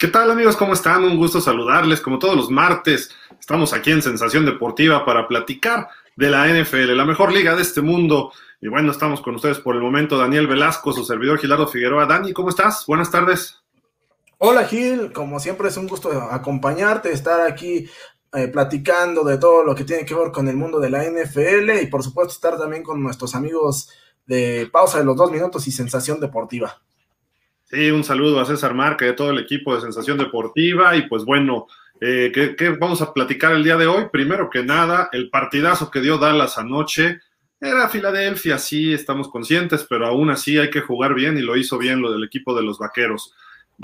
¿Qué tal amigos? ¿Cómo están? Un gusto saludarles. Como todos los martes, estamos aquí en Sensación Deportiva para platicar de la NFL, la mejor liga de este mundo. Y bueno, estamos con ustedes por el momento. Daniel Velasco, su servidor Gilardo Figueroa. Dani, ¿cómo estás? Buenas tardes. Hola Gil, como siempre es un gusto acompañarte, estar aquí eh, platicando de todo lo que tiene que ver con el mundo de la NFL y por supuesto estar también con nuestros amigos de pausa de los dos minutos y sensación deportiva. Sí, un saludo a César Marca y a todo el equipo de Sensación Deportiva. Y pues bueno, eh, ¿qué, vamos a platicar el día de hoy? Primero que nada, el partidazo que dio Dallas anoche. Era Filadelfia, sí, estamos conscientes, pero aún así hay que jugar bien y lo hizo bien lo del equipo de los Vaqueros.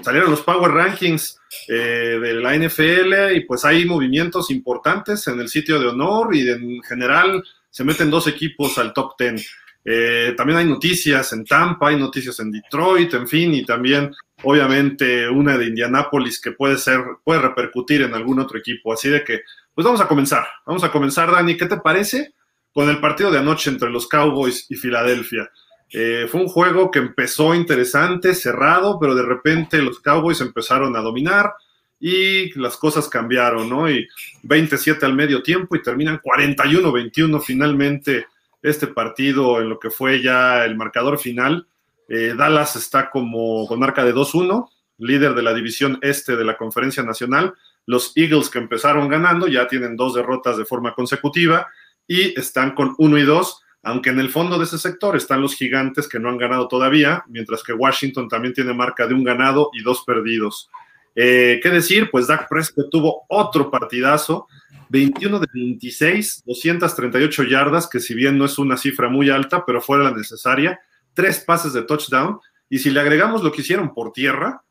Salieron los Power Rankings eh, de la NFL y pues hay movimientos importantes en el sitio de honor y en general se meten dos equipos al top ten. Eh, también hay noticias en Tampa, hay noticias en Detroit, en fin, y también obviamente una de Indianápolis que puede ser, puede repercutir en algún otro equipo. Así de que, pues vamos a comenzar. Vamos a comenzar, Dani. ¿Qué te parece con el partido de anoche entre los Cowboys y Filadelfia? Eh, fue un juego que empezó interesante, cerrado, pero de repente los Cowboys empezaron a dominar y las cosas cambiaron, ¿no? Y 27 al medio tiempo y terminan 41-21 finalmente este partido en lo que fue ya el marcador final. Eh, Dallas está como con marca de 2-1, líder de la división este de la Conferencia Nacional. Los Eagles que empezaron ganando ya tienen dos derrotas de forma consecutiva y están con 1 y 2, aunque en el fondo de ese sector están los gigantes que no han ganado todavía, mientras que Washington también tiene marca de un ganado y dos perdidos. Eh, ¿Qué decir? Pues Dak Prescott tuvo otro partidazo, 21 de 26, 238 yardas, que si bien no es una cifra muy alta, pero fue la necesaria, tres pases de touchdown, y si le agregamos lo que hicieron por tierra,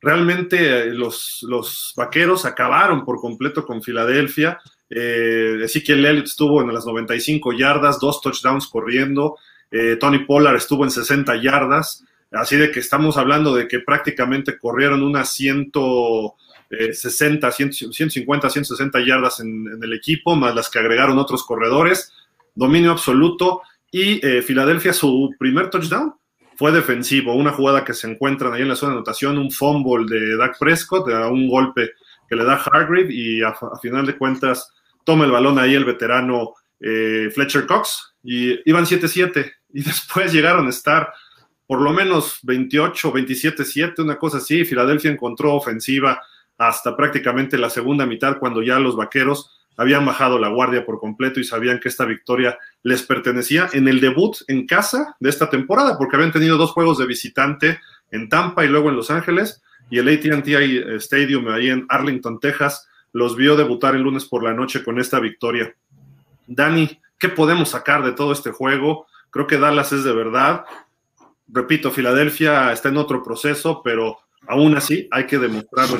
realmente eh, los, los vaqueros acabaron por completo con Filadelfia. Eh, Ezekiel Elliott estuvo en las 95 yardas, dos touchdowns corriendo. Eh, Tony Pollard estuvo en 60 yardas. Así de que estamos hablando de que prácticamente corrieron unas 160, 150, 160 yardas en, el equipo, más las que agregaron otros corredores. Dominio absoluto. Y eh, Filadelfia, su primer touchdown fue defensivo. Una jugada que se encuentran ahí en la zona de anotación, un fumble de Dak Prescott, un golpe que le da Hargreave y a, final de cuentas toma el balón ahí el veterano eh, Fletcher Cox y iban 7-7 y después llegaron a estar por lo menos 28, 27, 7, una cosa así. Filadelfia encontró ofensiva hasta prácticamente la segunda mitad, cuando ya los vaqueros habían bajado la guardia por completo y sabían que esta victoria les pertenecía en el debut en casa de esta temporada, porque habían tenido dos juegos de visitante en Tampa y luego en Los Ángeles, y el ATT Stadium ahí en Arlington, Texas, los vio debutar el lunes por la noche con esta victoria. Dani, ¿qué podemos sacar de todo este juego? Creo que Dallas es de verdad repito, Filadelfia está en otro proceso, pero aún así hay que demostrarlo.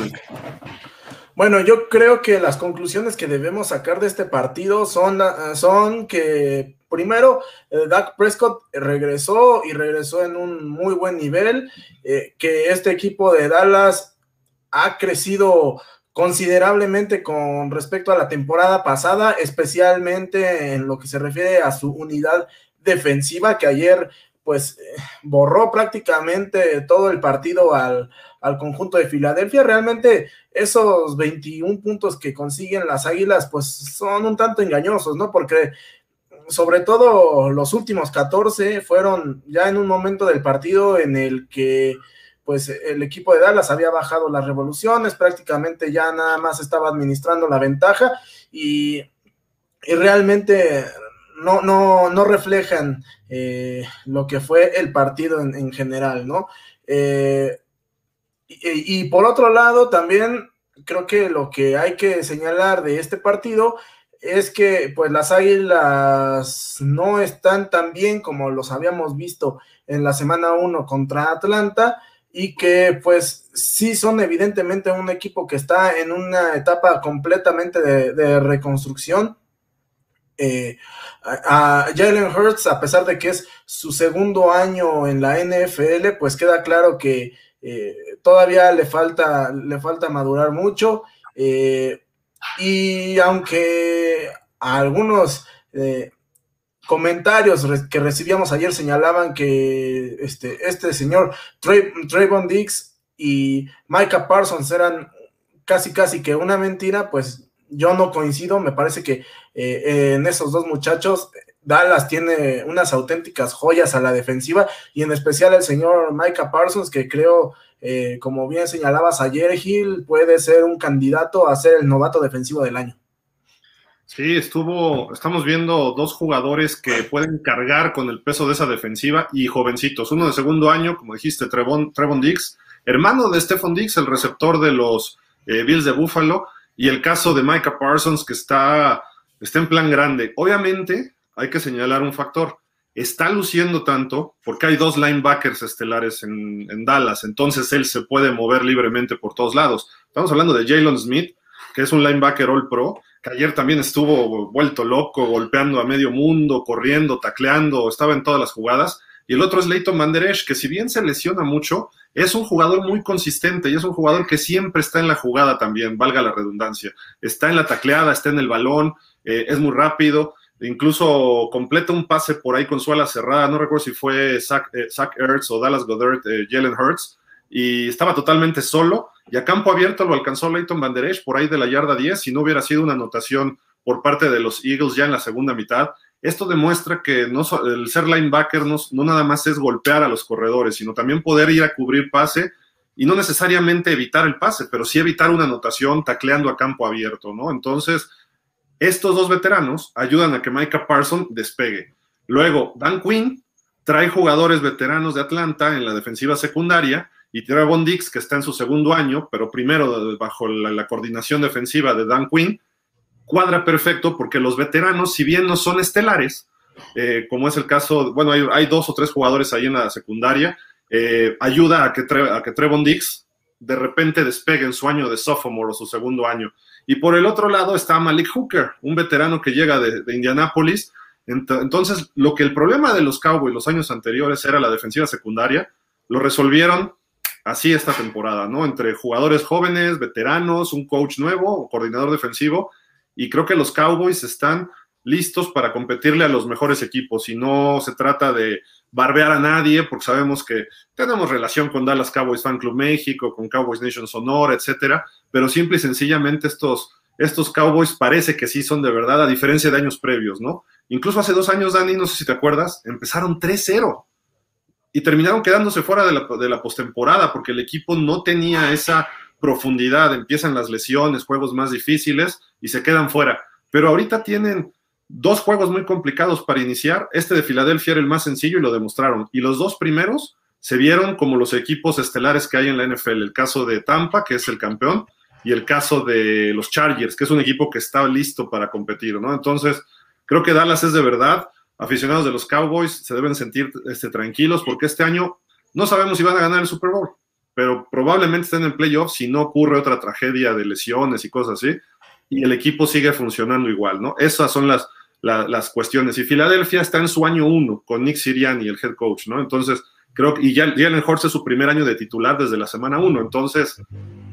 Bueno, yo creo que las conclusiones que debemos sacar de este partido son, son que primero, eh, Dak Prescott regresó y regresó en un muy buen nivel, eh, que este equipo de Dallas ha crecido considerablemente con respecto a la temporada pasada, especialmente en lo que se refiere a su unidad defensiva, que ayer pues eh, borró prácticamente todo el partido al, conjunto de Filadelfia. Realmente esos 21 puntos que consiguen las Águilas pues son un tanto engañosos, ¿no? Porque sobre todo los últimos 14 fueron ya en un momento del partido en el que pues el equipo de Dallas había bajado las revoluciones, prácticamente ya nada más estaba administrando la ventaja y, y realmente no, no, no reflejan eh, lo que fue el partido en, general, ¿no? Eh, y, por otro lado, también creo que lo que hay que señalar de este partido es que pues las águilas no están tan bien como los habíamos visto en la semana 1 contra Atlanta y que pues sí son evidentemente un equipo que está en una etapa completamente de reconstrucción. Eh, a, Jalen Hurts, a pesar de que es su segundo año en la NFL, pues queda claro que eh, todavía le falta, le falta madurar mucho. Eh, y aunque algunos comentarios que recibíamos ayer señalaban que este, este señor Trayvon Dix y Micah Parsons eran casi casi que una mentira, pues yo no coincido, me parece que eh, en esos dos muchachos Dallas tiene unas auténticas joyas a la defensiva y en especial el señor Micah Parsons que creo, eh, como bien señalabas ayer, Gil, puede ser un candidato a ser el novato defensivo del año. Sí, estuvo, estamos viendo dos jugadores que pueden cargar con el peso de esa defensiva y jovencitos. Uno de segundo año, como dijiste, Trevon, Trevon Dix, hermano de Stephon Dix, el receptor de los eh, Bills de Buffalo, y el caso de Micah Parsons, que está, está en plan grande. Obviamente, hay que señalar un factor. Está luciendo tanto porque hay dos linebackers estelares en, Dallas, entonces él se puede mover libremente por todos lados. Estamos hablando de Jalen Smith, que es un linebacker all pro, que ayer también estuvo vuelto loco, golpeando a medio mundo, corriendo, tacleando, estaba en todas las jugadas. Y el otro es Leighton Manderesh, que si bien se lesiona mucho, es un jugador muy consistente y es un jugador que siempre está en la jugada también, valga la redundancia. Está en la tacleada, está en el balón, eh, es muy rápido, incluso completa un pase por ahí con su ala cerrada, no recuerdo si fue Zach, eh, Ertz o Dallas Goddard, eh, Jalen Hurts, y estaba totalmente solo, y a campo abierto lo alcanzó Leighton Banderesh por ahí de la yarda 10, si no hubiera sido una anotación por parte de los Eagles ya en la segunda mitad. Esto demuestra que no, el ser linebacker no, no nada más es golpear a los corredores, sino también poder ir a cubrir pase y no necesariamente evitar el pase, pero sí evitar una anotación tacleando a campo abierto, ¿no? Entonces, estos dos veteranos ayudan a que Micah Parsons despegue. Luego, Dan Quinn trae jugadores veteranos de Atlanta en la defensiva secundaria y Trevon Dix, que está en su segundo año, pero primero bajo la, coordinación defensiva de Dan Quinn, cuadra perfecto porque los veteranos, si bien no son estelares, eh, como es el caso, bueno, hay, dos o tres jugadores ahí en la secundaria, eh, ayuda a que, a que Trevon Dix de repente despegue en su año de sophomore o su segundo año. Y por el otro lado está Malik Hooker, un veterano que llega de, Indianápolis. Entonces, lo que el problema de los Cowboys los años anteriores era la defensiva secundaria, lo resolvieron así esta temporada, ¿no? Entre jugadores jóvenes, veteranos, un coach nuevo, coordinador defensivo, y creo que los Cowboys están listos para competirle a los mejores equipos y no se trata de barbear a nadie porque sabemos que tenemos relación con Dallas Cowboys Fan Club México, con Cowboys Nation Sonora, etcétera, pero simple y sencillamente estos, estos Cowboys parece que sí son de verdad, a diferencia de años previos, ¿no? Incluso hace dos años, Dani, no sé si te acuerdas, empezaron 3-0 y terminaron quedándose fuera de la, de la postemporada porque el equipo no tenía esa profundidad, empiezan las lesiones, juegos más difíciles y se quedan fuera. Pero ahorita tienen dos juegos muy complicados para iniciar. Este de Filadelfia era el más sencillo y lo demostraron. Y los dos primeros se vieron como los equipos estelares que hay en la NFL. El caso de Tampa, que es el campeón, y el caso de los Chargers, que es un equipo que está listo para competir, ¿no? Entonces, creo que Dallas es de verdad. Aficionados de los Cowboys se deben sentir este, tranquilos porque este año no sabemos si van a ganar el Super Bowl, pero probablemente estén en playoffs si no ocurre otra tragedia de lesiones y cosas así, y el equipo sigue funcionando igual, ¿no? Esas son las, las cuestiones. Y Filadelfia está en su año uno con Nick Sirianni, el head coach, ¿no? Entonces, creo que, y Jalen Hurts es su primer año de titular desde la semana uno. Entonces,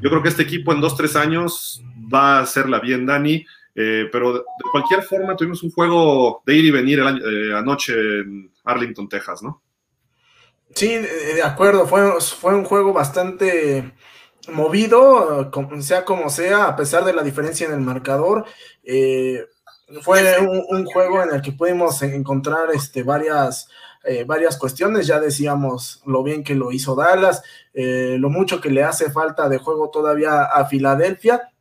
yo creo que este equipo en dos, tres años va a hacerla bien, Dani. Eh, pero de, cualquier forma, tuvimos un juego de ir y venir eh, anoche en Arlington, Texas, ¿no? Sí, de acuerdo. Fue, fue un juego bastante movido, sea como sea, a pesar de la diferencia en el marcador. Eh, fue un, juego en el que pudimos encontrar este, varias, eh, varias cuestiones. Ya decíamos lo bien que lo hizo Dallas, eh, lo mucho que le hace falta de juego todavía a Filadelfia.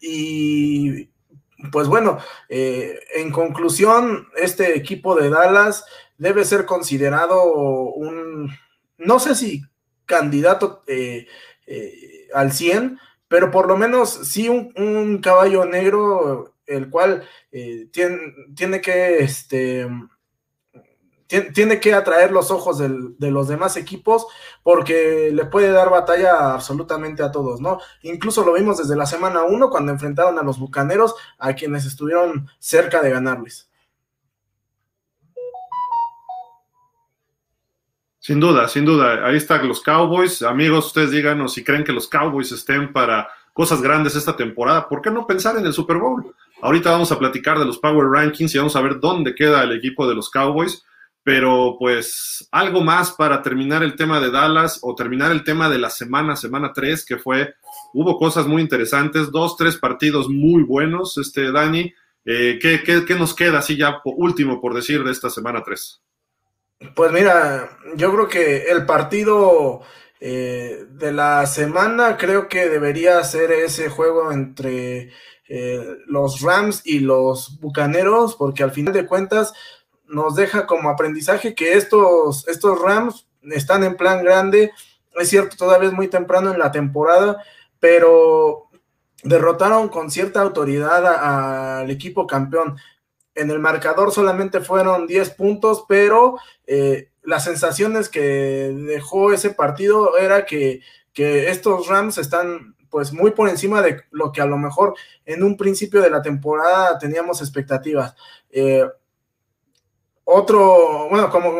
Y pues bueno, eh, en conclusión, este equipo de Dallas debe ser considerado un, no sé si candidato al 100, pero por lo menos sí un, un caballo negro el cual eh, tiene, que este, tiene, que atraer los ojos de los demás equipos porque le puede dar batalla absolutamente a todos, ¿no? Incluso lo vimos desde la semana 1 cuando enfrentaron a los Bucaneros, a quienes estuvieron cerca de ganarles. Sin duda, sin duda. Ahí están los Cowboys. Amigos, ustedes díganos si creen que los Cowboys estén para cosas grandes esta temporada. ¿Por qué no pensar en el Super Bowl? Ahorita vamos a platicar de los Power Rankings y vamos a ver dónde queda el equipo de los Cowboys, pero pues algo más para terminar el tema de Dallas o terminar el tema de la semana, semana 3, que fue, hubo cosas muy interesantes, dos, tres partidos muy buenos, este Dani. Eh, ¿qué, qué, nos queda así ya último por decir de esta semana 3? Pues mira, yo creo que el partido eh, de la semana creo que debería ser ese juego entre eh, los Rams y los Bucaneros, porque al final de cuentas nos deja como aprendizaje que estos, estos Rams están en plan grande. Es cierto, todavía es muy temprano en la temporada, pero derrotaron con cierta autoridad al equipo campeón. En el marcador solamente fueron 10 puntos, pero eh, las sensaciones que dejó ese partido era que, que estos Rams están pues muy por encima de lo que a lo mejor en un principio de la temporada teníamos expectativas. Eh, otro, bueno, como,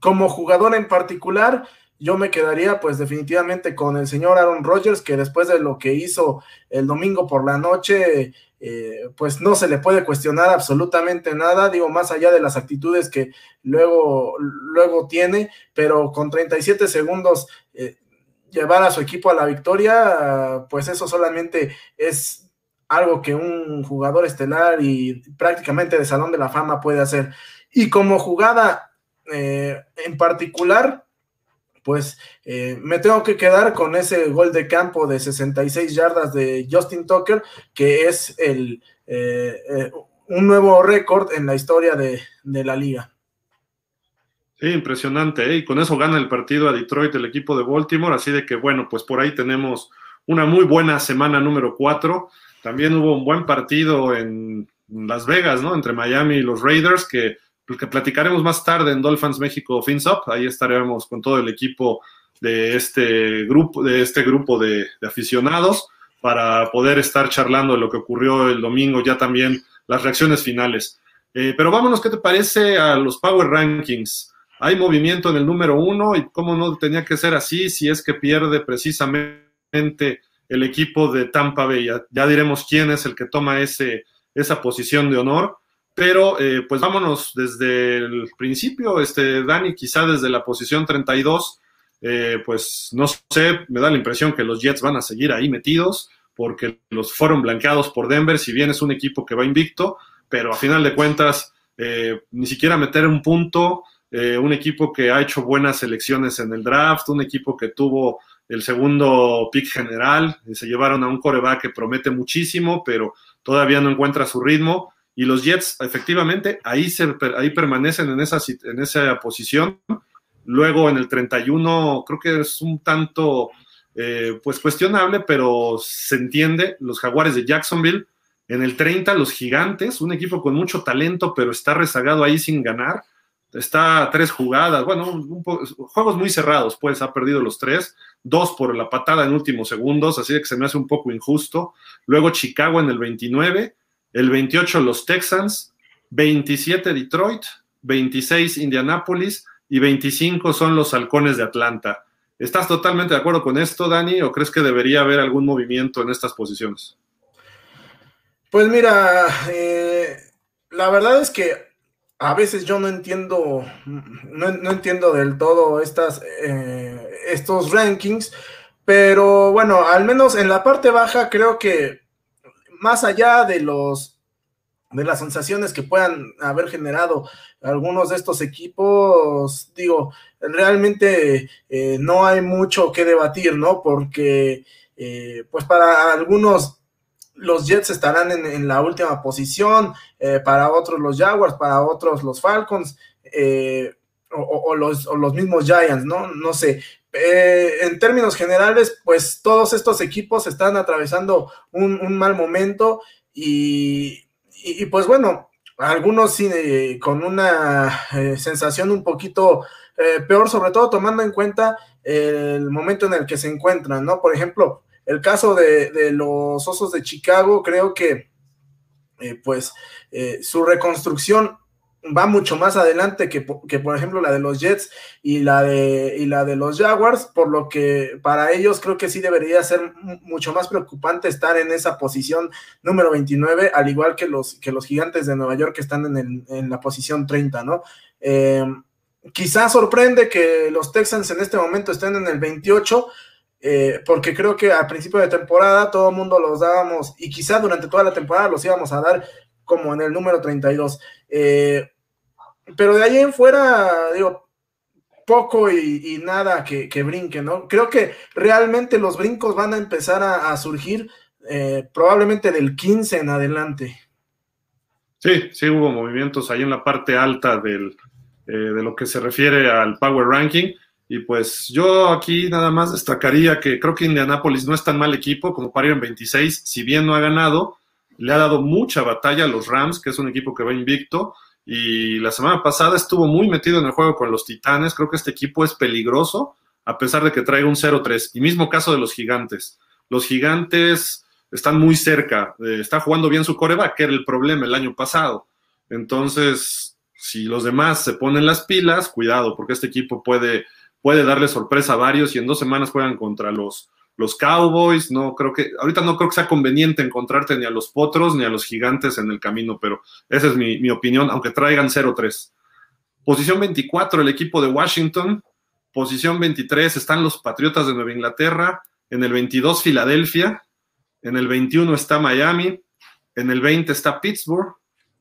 como jugador en particular, yo me quedaría pues definitivamente con el señor Aaron Rodgers, que después de lo que hizo el domingo por la noche, eh, pues no se le puede cuestionar absolutamente nada, digo, más allá de las actitudes que luego, luego tiene, pero con 37 segundos eh, llevar a su equipo a la victoria, pues eso solamente es algo que un jugador estelar y prácticamente de Salón de la Fama puede hacer. Y como jugada eh, en particular, pues eh, me tengo que quedar con ese gol de campo de 66 yardas de Justin Tucker, que es el, eh, un nuevo récord en la historia de, la liga. Sí, impresionante, y con eso gana el partido a Detroit el equipo de Baltimore, así de que bueno, pues por ahí tenemos una muy buena semana número 4. También hubo un buen partido en Las Vegas, ¿no? Entre Miami y los Raiders, que que platicaremos más tarde en Dolphins México FinSop. Ahí estaremos con todo el equipo de este grupo, de, este grupo de, aficionados para poder estar charlando de lo que ocurrió el domingo, ya también las reacciones finales. Eh, pero vámonos, ¿qué te parece a los Power Rankings? Hay movimiento en el número uno y cómo no tenía que ser así si es que pierde precisamente el equipo de Tampa Bay. Ya, ya diremos quién es el que toma ese, esa posición de honor. Pero eh, pues vámonos desde el principio, este, Dani, quizá desde la posición 32, eh, pues no sé, me da la impresión que los Jets van a seguir ahí metidos porque los fueron blanqueados por Denver, si bien es un equipo que va invicto, pero a final de cuentas eh, ni siquiera meter un punto, un equipo que ha hecho buenas elecciones en el draft, un equipo que tuvo el segundo pick general, se llevaron a un coreback que promete muchísimo, pero todavía no encuentra su ritmo y los Jets efectivamente ahí, se, ahí permanecen en esa, en esa posición. Luego en el 31 creo que es un tanto eh, pues cuestionable, pero se entiende, los jaguares de Jacksonville. En el 30 los gigantes, un equipo con mucho talento, pero está rezagado ahí sin ganar. Está tres jugadas, bueno, juegos muy cerrados, pues ha perdido los tres, dos por la patada en últimos segundos, así que se me hace un poco injusto. Luego Chicago en el 29, el 28 los Texans, 27 Detroit, 26 Indianapolis y 25 son los halcones de Atlanta. ¿Estás totalmente de acuerdo con esto, Dani, o crees que debería haber algún movimiento en estas posiciones? Pues mira, eh, la verdad es que a veces yo no entiendo, no, entiendo del todo estas, eh, estos rankings, pero bueno, al menos en la parte baja creo que más allá de los de las sensaciones que puedan haber generado algunos de estos equipos, digo, realmente eh, no hay mucho que debatir, ¿no? Porque, eh, pues para algunos los Jets estarán en, la última posición, eh, para otros los Jaguars, para otros los Falcons, o, los, o, los, mismos Giants, ¿no? No sé, eh, en términos generales, pues todos estos equipos están atravesando un, mal momento y, pues bueno, algunos eh, con una eh, sensación un poquito peor, sobre todo tomando en cuenta el momento en el que se encuentran, ¿no? Por ejemplo, el caso de, de los Osos de Chicago, creo que pues su reconstrucción va mucho más adelante que, por ejemplo la de los Jets y la de, y la de los Jaguars, por lo que para ellos creo que sí debería ser mucho más preocupante estar en esa posición número 29, al igual que los, que los gigantes de Nueva York que están en, la posición 30, ¿no? Em, quizás sorprende que los Texans en este momento estén en el 28, eh, porque creo que a principio de temporada todo el mundo los dábamos, y quizás durante toda la temporada los íbamos a dar como en el número 32. Eh, pero de ahí en fuera, digo, poco y, nada que, brinque, ¿no? Creo que realmente los brincos van a empezar a, surgir eh, probablemente del 15 en adelante. Sí, sí hubo movimientos ahí en la parte alta del, eh, de lo que se refiere al Power Ranking. Y pues yo aquí nada más destacaría que creo que Indianapolis no es tan mal equipo como para en 26, si bien no ha ganado, le ha dado mucha batalla a los Rams, que es un equipo que va invicto, y la semana pasada estuvo muy metido en el juego con los Titanes. Creo que este equipo es peligroso, a pesar de que traiga un 0-3. Y mismo caso de los Gigantes. Los Gigantes están muy cerca. Eh, está jugando bien su coreback, que era el problema el año pasado. Entonces, si los demás se ponen las pilas, cuidado, porque este equipo puede, puede darle sorpresa a varios y en dos semanas juegan contra los, los Cowboys, no creo que, ahorita no creo que sea conveniente encontrarte ni a los potros ni a los gigantes en el camino, pero esa es mi, opinión, aunque traigan 0-3. Posición 24, el equipo de Washington. Posición 23 están los Patriotas de Nueva Inglaterra. En el 22, Filadelfia. En el 21 está Miami. En el 20 está Pittsburgh.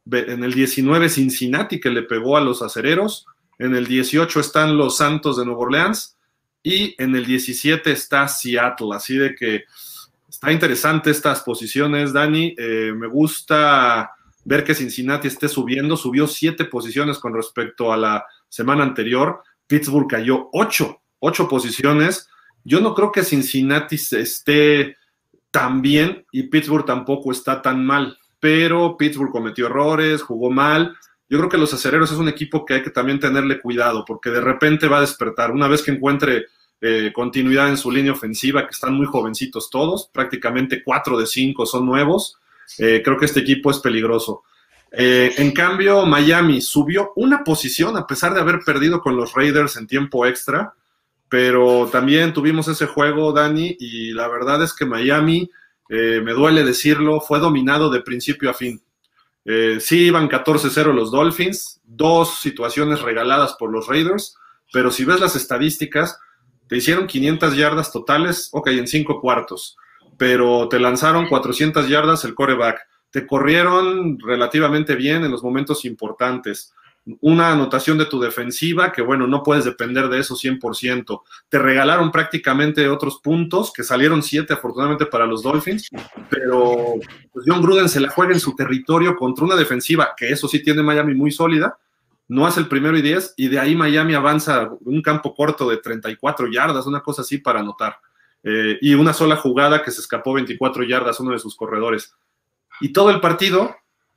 En el 19, Cincinnati, que le pegó a los acereros. En el 18 están los Santos de Nueva Orleans y en el 17 está Seattle, así de que está interesante estas posiciones, Dani. Eh, me gusta ver que Cincinnati esté subiendo, subió siete posiciones con respecto a la semana anterior. Pittsburgh cayó ocho, ocho posiciones. Yo no creo que Cincinnati esté tan bien y Pittsburgh tampoco está tan mal, pero Pittsburgh cometió errores, jugó mal yo creo que los acereros es un equipo que hay que también tenerle cuidado, porque de repente va a despertar. Una vez que encuentre eh, continuidad en su línea ofensiva, que están muy jovencitos todos, prácticamente cuatro de cinco son nuevos, eh, creo que este equipo es peligroso. Eh, en cambio, Miami subió una posición a pesar de haber perdido con los Raiders en tiempo extra, pero también tuvimos ese juego, Dani, y la verdad es que Miami, me duele decirlo, fue dominado de principio a fin. Eh, sí iban 14-0 los Dolphins, dos situaciones regaladas por los Raiders, pero si ves las estadísticas, te hicieron 500 yardas totales, ok, en cinco cuartos, pero te lanzaron 400 yardas el coreback, te corrieron relativamente bien en los momentos importantes una anotación de tu defensiva, que bueno, no puedes depender de eso 100%. Te regalaron prácticamente otros puntos, que salieron siete afortunadamente para los Dolphins, pero pues John Gruden se la juega en su territorio contra una defensiva, que eso sí tiene Miami muy sólida, no hace el primero y diez, y de ahí Miami avanza un campo corto de 34 yardas, una cosa así para anotar. Eh, y una sola jugada que se escapó 24 yardas uno de sus corredores. Y todo el partido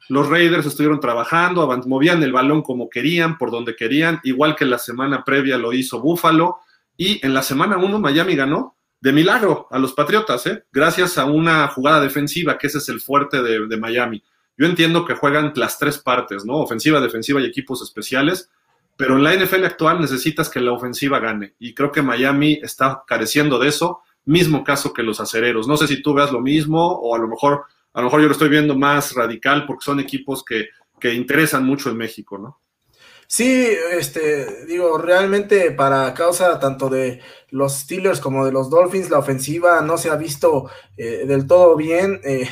los Raiders estuvieron trabajando, movían el balón como querían, por donde querían, igual que la semana previa lo hizo Buffalo. Y en la semana 1 Miami ganó de milagro a los Patriotas, ¿eh? gracias a una jugada defensiva, que ese es el fuerte de, Miami. Yo entiendo que juegan las tres partes, ¿no? Ofensiva, defensiva y equipos especiales, pero en la NFL actual necesitas que la ofensiva gane. Y creo que Miami está careciendo de eso. Mismo caso que los acereros. No sé si tú veas lo mismo o a lo mejor a lo mejor yo lo estoy viendo más radical porque son equipos que, interesan mucho en México, ¿no? Sí, este, digo, realmente para causa tanto de los Steelers como de los Dolphins, la ofensiva no se ha visto eh, del todo bien. Eh,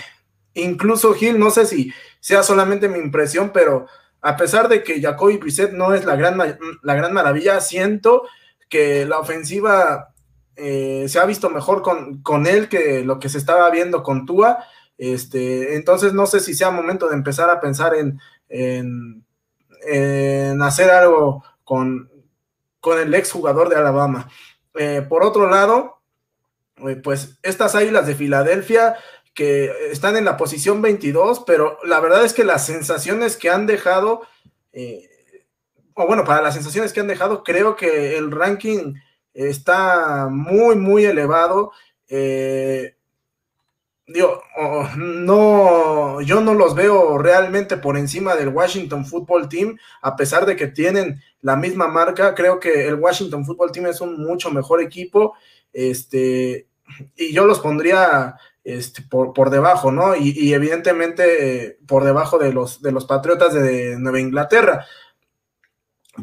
incluso Gil, no sé si sea solamente mi impresión, pero a pesar de que Jacoby Brissett no es la gran, la gran maravilla, siento que la ofensiva eh, se ha visto mejor con, con, él que lo que se estaba viendo con Tua. Este, entonces no sé si sea momento de empezar a pensar en, en, hacer algo con, con el ex jugador de Alabama. Eh, por otro lado, eh, pues estas águilas de Filadelfia que están en la posición 22, pero la verdad es que las sensaciones que han dejado, eh, o bueno, para las sensaciones que han dejado, creo que el ranking está muy, muy elevado. Digo, no, yo no los veo realmente por encima del Washington Football Team, a pesar de que tienen la misma marca, creo que el Washington Football Team es un mucho mejor equipo, este, y yo los pondría este, por, por debajo, ¿no? Y, evidentemente por debajo de los, de los Patriotas de Nueva Inglaterra.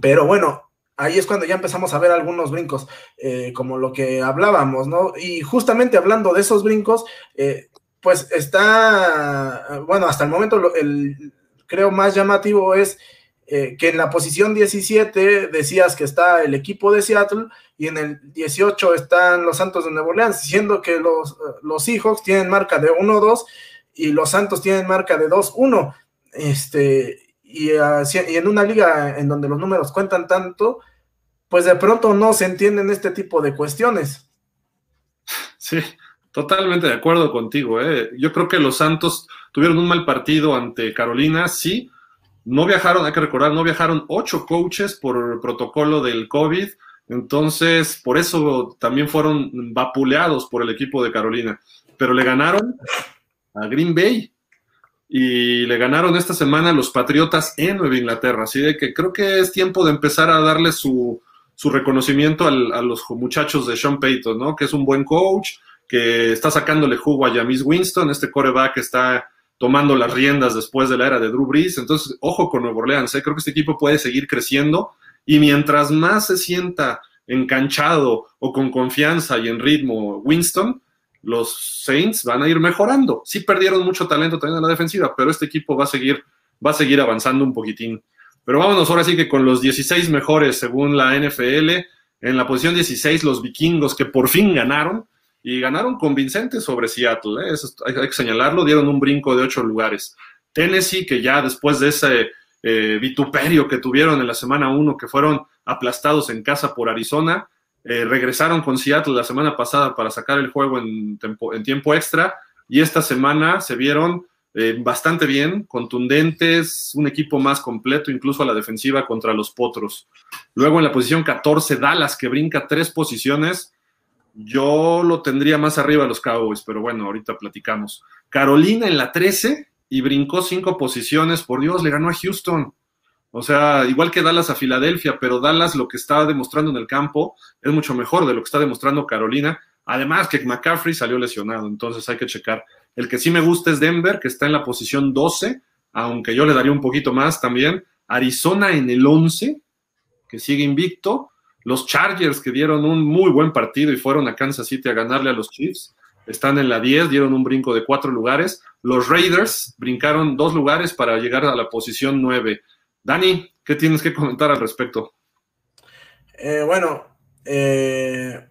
Pero bueno, ahí es cuando ya empezamos a ver algunos brincos, eh, como lo que hablábamos, ¿no? Y justamente hablando de esos brincos, eh, pues está, bueno, hasta el momento el creo más llamativo es eh, que en la posición 17 decías que está el equipo de Seattle y en el 18 están los Santos de Nueva Orleans, siendo que los, los Seahawks tienen marca de 1-2 y los Santos tienen marca de 2-1. Este, y, y, en una liga en donde los números cuentan tanto, pues de pronto no se entienden este tipo de cuestiones. Sí, totalmente de acuerdo contigo. ¿eh? Yo creo que los Santos tuvieron un mal partido ante Carolina, sí. No viajaron, hay que recordar, no viajaron ocho coaches por protocolo del COVID. Entonces, por eso también fueron vapuleados por el equipo de Carolina. Pero le ganaron a Green Bay y le ganaron esta semana los Patriotas en Nueva Inglaterra. Así de que creo que es tiempo de empezar a darle su, su reconocimiento a los muchachos de Sean Payton, ¿no? Que es un buen coach, que está sacándole jugo a Jamis Winston, este coreback está tomando las riendas después de la era de Drew Brees. Entonces, ojo con Nuevo Orleans, ¿eh? creo que este equipo puede seguir creciendo y mientras más se sienta enganchado o con confianza y en ritmo Winston, los Saints van a ir mejorando. Sí perdieron mucho talento también en la defensiva, pero este equipo va a seguir, va a seguir avanzando un poquitín. Pero vámonos ahora sí que con los 16 mejores según la NFL. En la posición 16, los vikingos que por fin ganaron y ganaron convincentes sobre Seattle. ¿eh? Eso hay, que señalarlo, dieron un brinco de ocho lugares. Tennessee, que ya después de ese eh, vituperio que tuvieron en la semana 1, que fueron aplastados en casa por Arizona, eh, regresaron con Seattle la semana pasada para sacar el juego en, en tiempo extra y esta semana se vieron eh, bastante bien, contundentes, un equipo más completo, incluso a la defensiva contra los Potros. Luego en la posición 14, Dallas, que brinca tres posiciones. Yo lo tendría más arriba a los Cowboys, pero bueno, ahorita platicamos. Carolina en la 13 y brincó cinco posiciones. Por Dios, le ganó a Houston. O sea, igual que Dallas a Filadelfia, pero Dallas lo que está demostrando en el campo es mucho mejor de lo que está demostrando Carolina. Además que McCaffrey salió lesionado, entonces hay que checar. El que sí me gusta es Denver, que está en la posición 12, aunque yo le daría un poquito más también. Arizona en el 11, que sigue invicto. Los Chargers, que dieron un muy buen partido y fueron a Kansas City a ganarle a los Chiefs, están en la 10, dieron un brinco de cuatro lugares. Los Raiders brincaron dos lugares para llegar a la posición 9. Dani, ¿qué tienes que comentar al respecto? Eh, bueno, eh,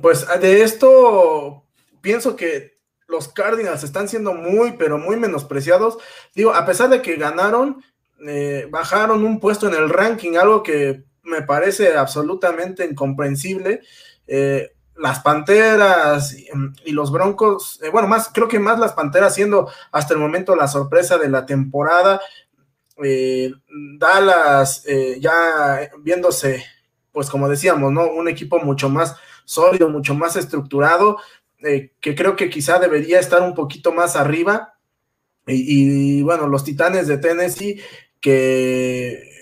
pues de esto pienso que los Cardinals están siendo muy, pero muy menospreciados. Digo, a pesar de que ganaron, eh, bajaron un puesto en el ranking, algo que me parece absolutamente incomprensible. Eh, las Panteras y, los Broncos, eh, bueno, más, creo que más las Panteras siendo hasta el momento la sorpresa de la temporada. Dallas ya viéndose, pues como decíamos, ¿no? Un equipo mucho más sólido, mucho más estructurado, eh, que creo que quizá debería estar un poquito más arriba. Y, bueno, los Titanes de Tennessee, que,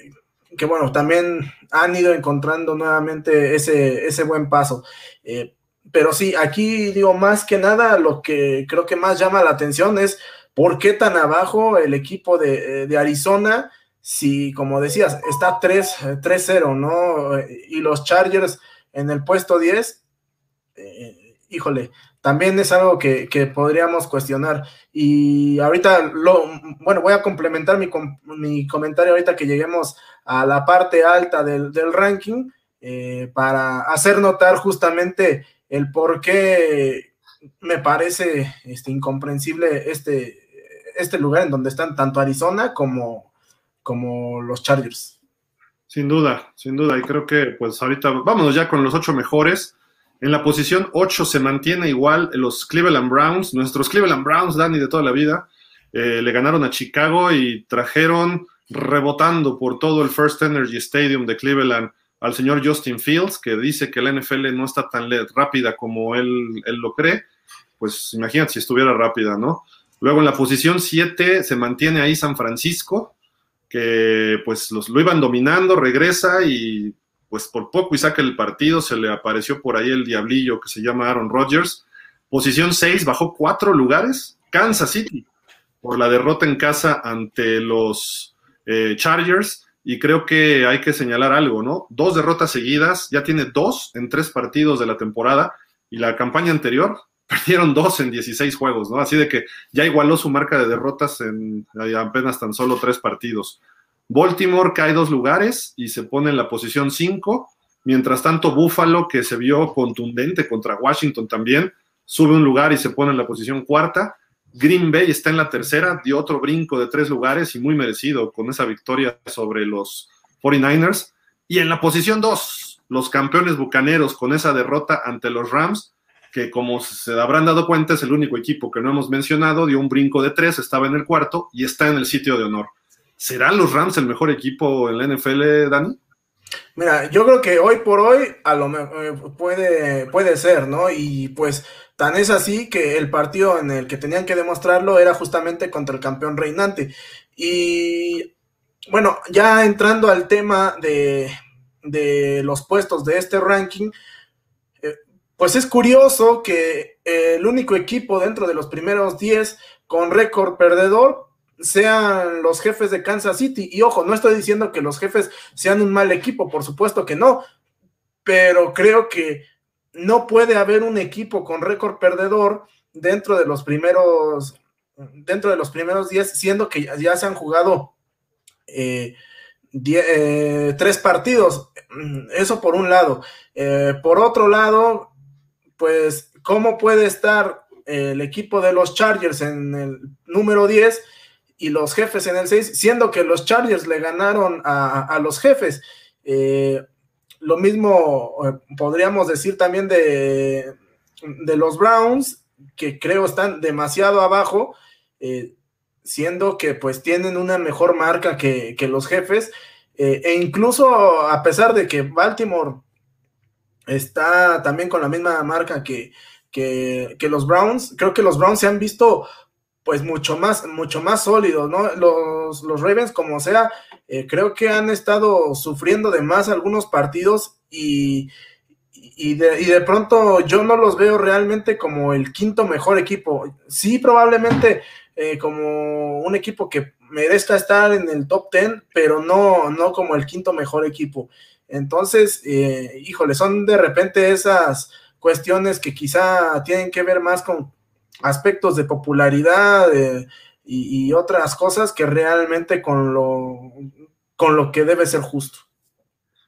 que, bueno, también han ido encontrando nuevamente ese, ese buen paso. Eh, pero sí, aquí digo, más que nada, lo que creo que más llama la atención es por qué tan abajo el equipo de, de Arizona, si como decías, está 3-0, ¿no? Y los Chargers en el puesto 10, eh, híjole, también es algo que, podríamos cuestionar. Y ahorita, lo, bueno, voy a complementar mi, mi, comentario ahorita que lleguemos a la parte alta del, ranking eh, para hacer notar justamente el por qué me parece este, incomprensible este, este lugar en donde están tanto Arizona como, como los Chargers. Sin duda, sin duda. Y creo que pues ahorita vámonos ya con los ocho mejores. En la posición 8 se mantiene igual los Cleveland Browns, nuestros Cleveland Browns, Dani, de toda la vida. Eh, le ganaron a Chicago y trajeron rebotando por todo el First Energy Stadium de Cleveland al señor Justin Fields, que dice que la NFL no está tan rápida como él, él lo cree. Pues imagínate si estuviera rápida, ¿no? Luego en la posición 7 se mantiene ahí San Francisco, que pues los, lo iban dominando, regresa y pues por poco y saca el partido, se le apareció por ahí el diablillo que se llama Aaron Rodgers. Posición 6, bajó cuatro lugares, Kansas City, por la derrota en casa ante los eh, Chargers. y creo que hay que señalar algo, ¿no? Dos derrotas seguidas, ya tiene dos en tres partidos de la temporada y la campaña anterior perdieron dos en 16 juegos, ¿no? Así de que ya igualó su marca de derrotas en apenas tan solo tres partidos. Baltimore cae dos lugares y se pone en la posición 5. Mientras tanto, Buffalo, que se vio contundente contra Washington también, sube un lugar y se pone en la posición cuarta. Green Bay está en la tercera, dio otro brinco de tres lugares y muy merecido con esa victoria sobre los 49ers. Y en la posición 2, los campeones bucaneros con esa derrota ante los Rams, que como se habrán dado cuenta es el único equipo que no hemos mencionado, dio un brinco de tres, estaba en el cuarto y está en el sitio de honor. ¿Serán los Rams el mejor equipo en la NFL, Dani? Mira, yo creo que hoy por hoy a lo eh, puede, puede ser, ¿no? Y pues tan es así que el partido en el que tenían que demostrarlo era justamente contra el campeón reinante. Y bueno, ya entrando al tema de, de los puestos de este ranking, pues es curioso que el único equipo dentro de los primeros 10 con récord perdedor sean los jefes de Kansas City. Y ojo, no estoy diciendo que los jefes sean un mal equipo, por supuesto que no, pero creo que no puede haber un equipo con récord perdedor dentro de los primeros dentro de los primeros 10, siendo que ya se han jugado eh, eh, tres partidos. Eso por un lado. Eh, por otro lado, pues, ¿cómo puede estar el equipo de los Chargers en el número 10 y los jefes en el 6, siendo que los Chargers le ganaron a, los jefes? Eh, lo mismo eh, podríamos decir también de, de, los Browns, que creo están demasiado abajo, eh, siendo que pues tienen una mejor marca que, que los jefes, e incluso a pesar de que Baltimore está también con la misma marca que, que, los Browns. Creo que los Browns se han visto pues mucho más, mucho más sólidos, ¿no? Los, los Ravens, como sea, eh, creo que han estado sufriendo de más algunos partidos y, y, de, y, de, pronto yo no los veo realmente como el quinto mejor equipo. Sí, probablemente eh, como un equipo que merezca estar en el top ten, pero no, no como el quinto mejor equipo. Entonces, eh, híjole, son de repente esas cuestiones que quizá tienen que ver más con aspectos de popularidad eh, y, otras cosas que realmente con lo, con lo que debe ser justo.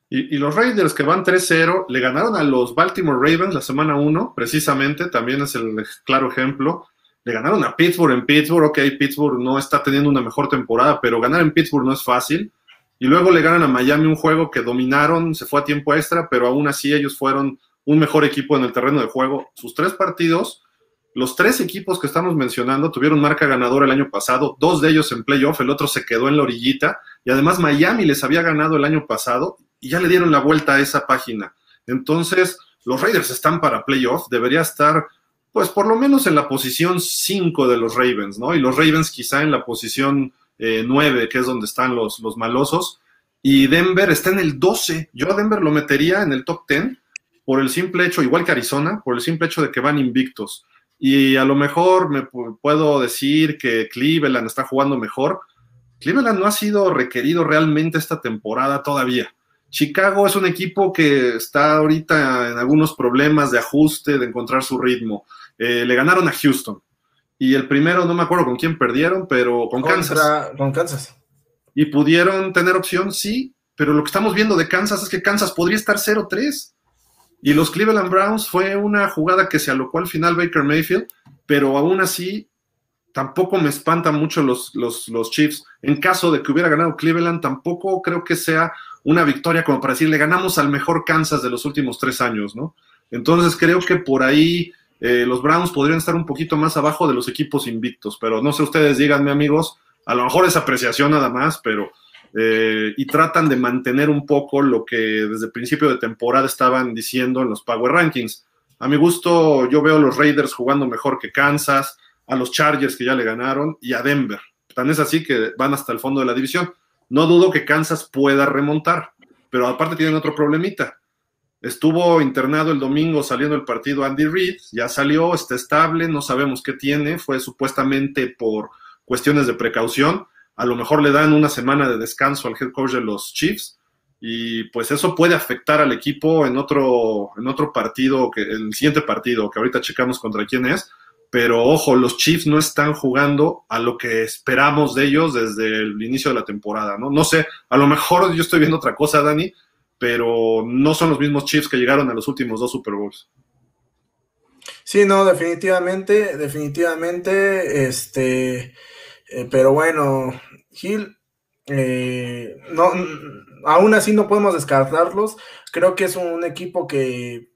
Y, los Raiders que van 3-0 le ganaron a los Baltimore Ravens la semana 1, precisamente, también es el claro ejemplo. Le ganaron a Pittsburgh en Pittsburgh, ok, Pittsburgh no está teniendo una mejor temporada, pero ganar en Pittsburgh no es fácil y luego le ganan a Miami un juego que dominaron, se fue a tiempo extra, pero aún así ellos fueron un mejor equipo en el terreno de juego. Sus tres partidos, los tres equipos que estamos mencionando tuvieron marca ganadora el año pasado, dos de ellos en playoff, el otro se quedó en la orillita, y además Miami les había ganado el año pasado y ya le dieron la vuelta a esa página. Entonces, los Raiders están para playoff, debería estar pues por lo menos en la posición 5 de los Ravens, ¿no? Y los Ravens quizá en la posición 9, eh, que es donde están los, los malosos, y Denver está en el 12. Yo a Denver lo metería en el top 10 por el simple hecho, igual que Arizona, por el simple hecho de que van invictos. Y a lo mejor me puedo decir que Cleveland está jugando mejor. Cleveland no ha sido requerido realmente esta temporada todavía. Chicago es un equipo que está ahorita en algunos problemas de ajuste, de encontrar su ritmo. Eh, le ganaron a Houston. Y el primero, no me acuerdo con quién perdieron, pero con Kansas. Con Kansas. Y pudieron tener opción, sí, pero lo que estamos viendo de Kansas es que Kansas podría estar 0-3. Y los Cleveland Browns fue una jugada que se alocó al final Baker Mayfield, pero aún así tampoco me espantan mucho los, los, los Chiefs. En caso de que hubiera ganado Cleveland, tampoco creo que sea una victoria como para decir, le ganamos al mejor Kansas de los últimos tres años, ¿no? Entonces creo que por ahí eh, los Browns podrían estar un poquito más abajo de los equipos invictos, pero no sé ustedes, díganme amigos, a lo mejor es apreciación nada más, pero eh, y tratan de mantener un poco lo que desde el principio de temporada estaban diciendo en los Power Rankings. A mi gusto, yo veo a los Raiders jugando mejor que Kansas, a los Chargers que ya le ganaron y a Denver. Tan es así que van hasta el fondo de la división. No dudo que Kansas pueda remontar, pero aparte tienen otro problemita. Estuvo internado el domingo saliendo el partido Andy Reid, ya salió, está estable, no sabemos qué tiene, fue supuestamente por cuestiones de precaución, a lo mejor le dan una semana de descanso al head coach de los Chiefs y pues eso puede afectar al equipo en otro, en otro partido, que, el siguiente partido, que ahorita checamos contra quién es, pero ojo, los Chiefs no están jugando a lo que esperamos de ellos desde el inicio de la temporada, ¿no? No sé, a lo mejor yo estoy viendo otra cosa, Dani, pero no son los mismos Chiefs que llegaron a los últimos dos Super Bowls. Sí, no, definitivamente, definitivamente, este, eh, pero bueno, Gil, eh, no, aún así no podemos descartarlos. Creo que es un equipo que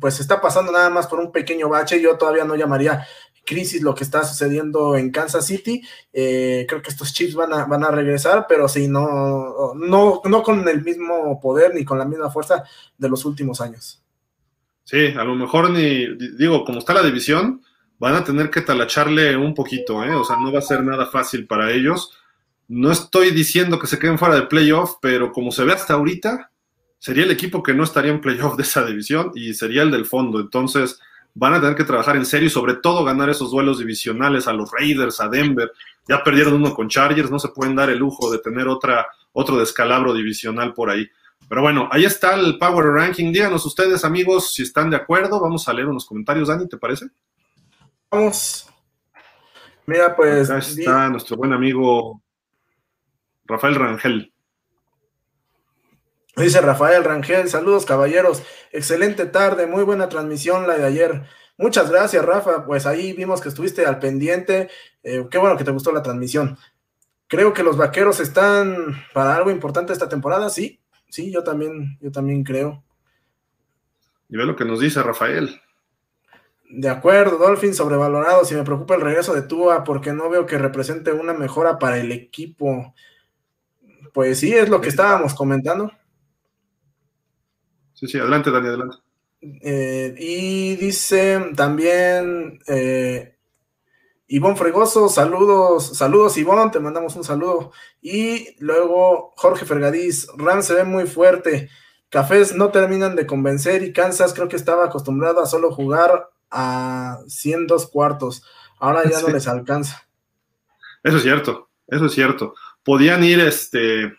pues está pasando nada más por un pequeño bache. Yo todavía no llamaría crisis lo que está sucediendo en Kansas City. Eh, creo que estos Chiefs van a, van a regresar, pero sí, no, no, no con el mismo poder ni con la misma fuerza de los últimos años. Sí, a lo mejor ni, digo, como está la división, van a tener que talacharle un poquito, ¿eh? o sea, no va a ser nada fácil para ellos. No estoy diciendo que se queden fuera de playoff, pero como se ve hasta ahorita, sería el equipo que no estaría en playoff de esa división y sería el del fondo. Entonces, van a tener que trabajar en serio y sobre todo ganar esos duelos divisionales a los Raiders, a Denver. Ya perdieron uno con Chargers, no se pueden dar el lujo de tener otra, otro descalabro divisional por ahí. Pero bueno, ahí está el Power Ranking. Díganos ustedes, amigos, si están de acuerdo. Vamos a leer unos comentarios. Dani, ¿te parece? Vamos. Mira, pues. Acá está nuestro buen amigo Rafael Rangel. Dice Rafael Rangel, saludos caballeros, excelente tarde, muy buena transmisión la de ayer. Muchas gracias, Rafa. Pues ahí vimos que estuviste al pendiente. Eh, qué bueno que te gustó la transmisión. Creo que los vaqueros están para algo importante esta temporada, sí, sí, yo también, yo también creo. Y ve lo que nos dice Rafael. De acuerdo, Dolphin sobrevalorado. Si me preocupa el regreso de Tua, porque no veo que represente una mejora para el equipo. Pues sí, es lo que estábamos comentando. Sí, sí, adelante, Dani, adelante. Eh, y dice también eh, Ivonne Fregoso, saludos, saludos Ivonne, te mandamos un saludo. Y luego Jorge Fergadís, Ram se ve muy fuerte. Cafés no terminan de convencer y Kansas creo que estaba acostumbrado a solo jugar a 100 dos cuartos. Ahora ya no les alcanza. Eso es cierto, eso es cierto. Podían ir este,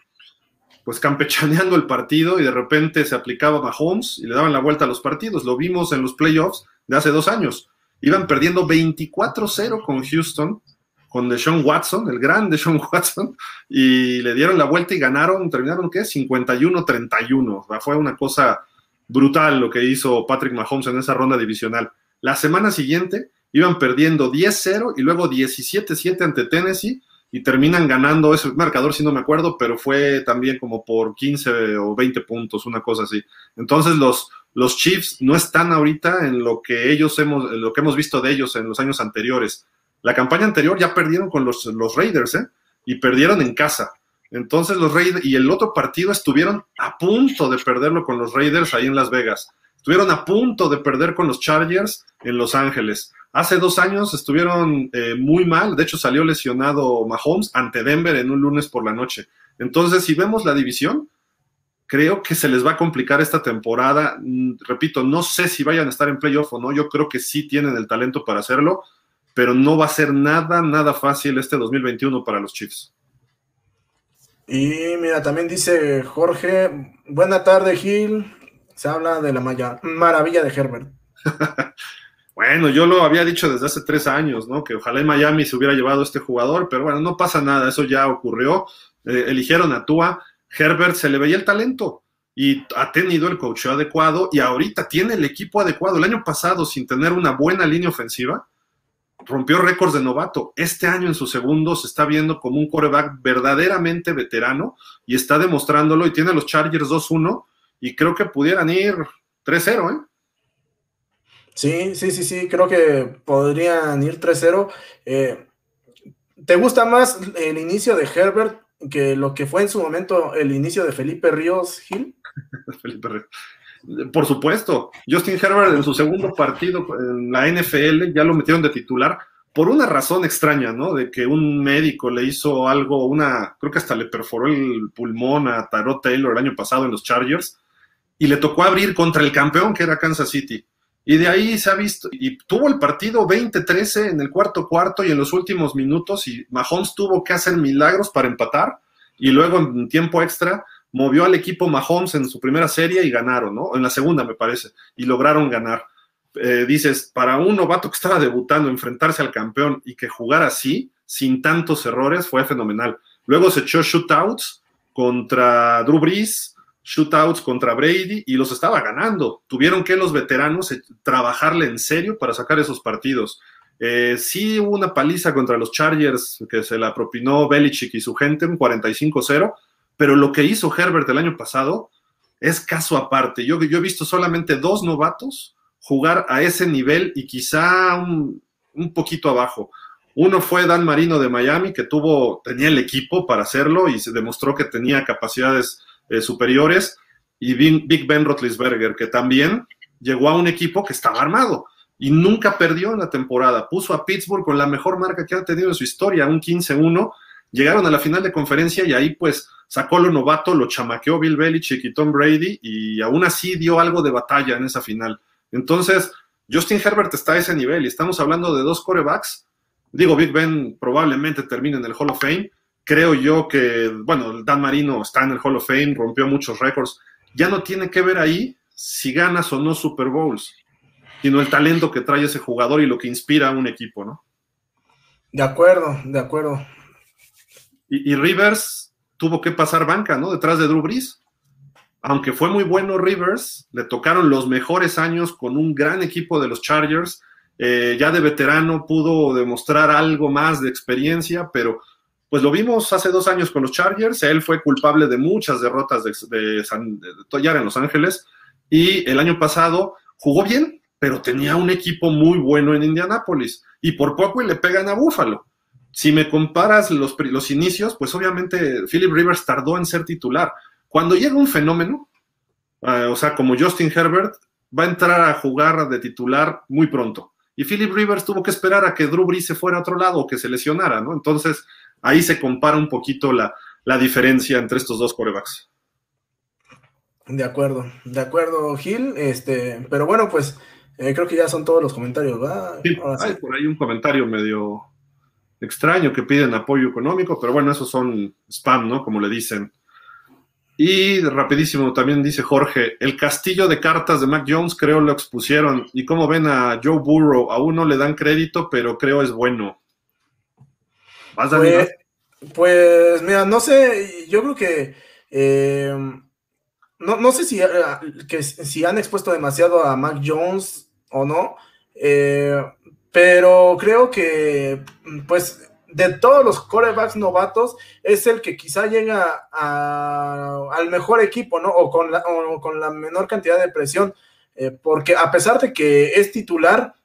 pues campechaneando el partido y de repente se aplicaba Mahomes y le daban la vuelta a los partidos. Lo vimos en los playoffs de hace dos años. Iban perdiendo 24-0 con Houston, con Deshaun Watson, el gran Deshaun Watson, y le dieron la vuelta y ganaron, terminaron, ¿qué? 51-31. fue una cosa brutal lo que hizo Patrick Mahomes en esa ronda divisional. La semana siguiente iban perdiendo 10-0 y luego 17-7 ante Tennessee y terminan ganando ese marcador, si no me acuerdo, pero fue también como por 15 o 20 puntos, una cosa así. Entonces los, los Chiefs no están ahorita en lo que ellos hemos, lo que hemos visto de ellos en los años anteriores. La campaña anterior ya perdieron con los, los Raiders, ¿eh? Y perdieron en casa. Entonces los Raiders, y el otro partido estuvieron a punto de perderlo con los Raiders ahí en Las Vegas. Estuvieron a punto de perder con los Chargers en Los Ángeles. Hace dos años estuvieron eh, muy mal, de hecho salió lesionado Mahomes ante Denver en un lunes por la noche. Entonces, si vemos la división, creo que se les va a complicar esta temporada. Mm, repito, no sé si vayan a estar en playoff o no, yo creo que sí tienen el talento para hacerlo, pero no va a ser nada, nada fácil este 2021 para los Chiefs. Y mira, también dice Jorge, buena tarde Gil, se habla de la maravilla de Herbert. Bueno, yo lo había dicho desde hace tres años, ¿no? Que ojalá en Miami se hubiera llevado este jugador, pero bueno, no pasa nada, eso ya ocurrió. Eh, eligieron a Tua, Herbert se le veía el talento y ha tenido el coach adecuado y ahorita tiene el equipo adecuado. El año pasado, sin tener una buena línea ofensiva, rompió récords de novato. Este año, en su segundo, se está viendo como un coreback verdaderamente veterano y está demostrándolo y tiene los Chargers 2-1 y creo que pudieran ir 3-0, ¿eh? Sí, sí, sí, sí, creo que podrían ir 3-0. Eh, ¿Te gusta más el inicio de Herbert que lo que fue en su momento el inicio de Felipe Ríos Gil? Felipe Ríos. Por supuesto, Justin Herbert en su segundo partido en la NFL ya lo metieron de titular por una razón extraña, ¿no? De que un médico le hizo algo, una, creo que hasta le perforó el pulmón a Tarot Taylor el año pasado en los Chargers y le tocó abrir contra el campeón que era Kansas City Y de ahí se ha visto, y tuvo el partido 20-13 en el cuarto cuarto y en los últimos minutos, y Mahomes tuvo que hacer milagros para empatar, y luego en tiempo extra movió al equipo Mahomes en su primera serie y ganaron, ¿no? En la segunda, me parece, y lograron ganar. Eh, dices, para un novato que estaba debutando, enfrentarse al campeón y que jugara así, sin tantos errores, fue fenomenal. Luego se echó shootouts contra Drew Brees, shootouts contra Brady y los estaba ganando. Tuvieron que los veteranos eh, trabajarle en serio para sacar esos partidos. Eh, sí hubo una paliza contra los Chargers que se la propinó Belichick y su gente, un 45-0, pero lo que hizo Herbert el año pasado es caso aparte. Yo, he visto solamente dos novatos jugar a ese nivel y quizá un, poquito abajo. Uno fue Dan Marino de Miami, que tuvo, tenía el equipo para hacerlo y se demostró que tenía capacidades eh, superiores. Y Big Ben Roethlisberger, que también llegó a un equipo que estaba armado y nunca perdió en la temporada. Puso a Pittsburgh con la mejor marca que ha tenido en su historia, un 15-1. Llegaron a la final de conferencia y ahí pues sacó lo novato, lo chamaqueó Bill Belichick y Tom Brady y aún así dio algo de batalla en esa final. Entonces, Justin Herbert está a ese nivel y estamos hablando de dos corebacks. Digo, Big Ben probablemente termine en el Hall of Fame. Creo yo que, bueno, Dan Marino está en el Hall of Fame, rompió muchos récords. Ya no tiene que ver ahí si ganas o no Super Bowls, sino el talento que trae ese jugador y lo que inspira a un equipo, ¿no? De acuerdo, de acuerdo. Y, Rivers tuvo que pasar banca, ¿no? Detrás de Drew Brees. Aunque fue muy bueno Rivers, le tocaron los mejores años con un gran equipo de los Chargers. Eh, ya de veterano pudo demostrar algo más de experiencia, pero pues lo vimos hace dos años con los Chargers. Él fue culpable de muchas derrotas de, de, en Los Ángeles. Y el año pasado jugó bien, pero tenía un equipo muy bueno en Indianápolis. Y por poco le pegan a Búfalo si me comparas los, los inicios, pues obviamente Philip Rivers tardó en ser titular. Cuando llega un fenómeno, eh, o sea, como Justin Herbert, va a entrar a jugar de titular muy pronto. Y Philip Rivers tuvo que esperar a que Drew Brees se fuera a otro lado o que se lesionara, ¿no? Entonces, ahí se compara un poquito la, diferencia entre estos dos corebacks. De acuerdo, de acuerdo, Gil. Este, pero bueno, pues eh, creo que ya son todos los comentarios, ¿va? Sí, hay por ahí un comentario medio extraño que piden apoyo económico, pero bueno, esos son spam, ¿no? Como le dicen. Y rapidísimo, también dice Jorge, el castillo de cartas de Mac Jones creo lo expusieron. Y como ven a Joe Burrow, aún no le dan crédito, pero creo es bueno. ¿Vas a pues, pues, mira, no sé, yo creo que eh, no, sé si, eh, que, si han expuesto demasiado a Mac Jones o no. Eh, pero creo que, pues, de todos los corebacks novatos, es el que quizá llega al mejor equipo, ¿no? O con la, con la menor cantidad de presión, eh, porque a pesar de que es titular,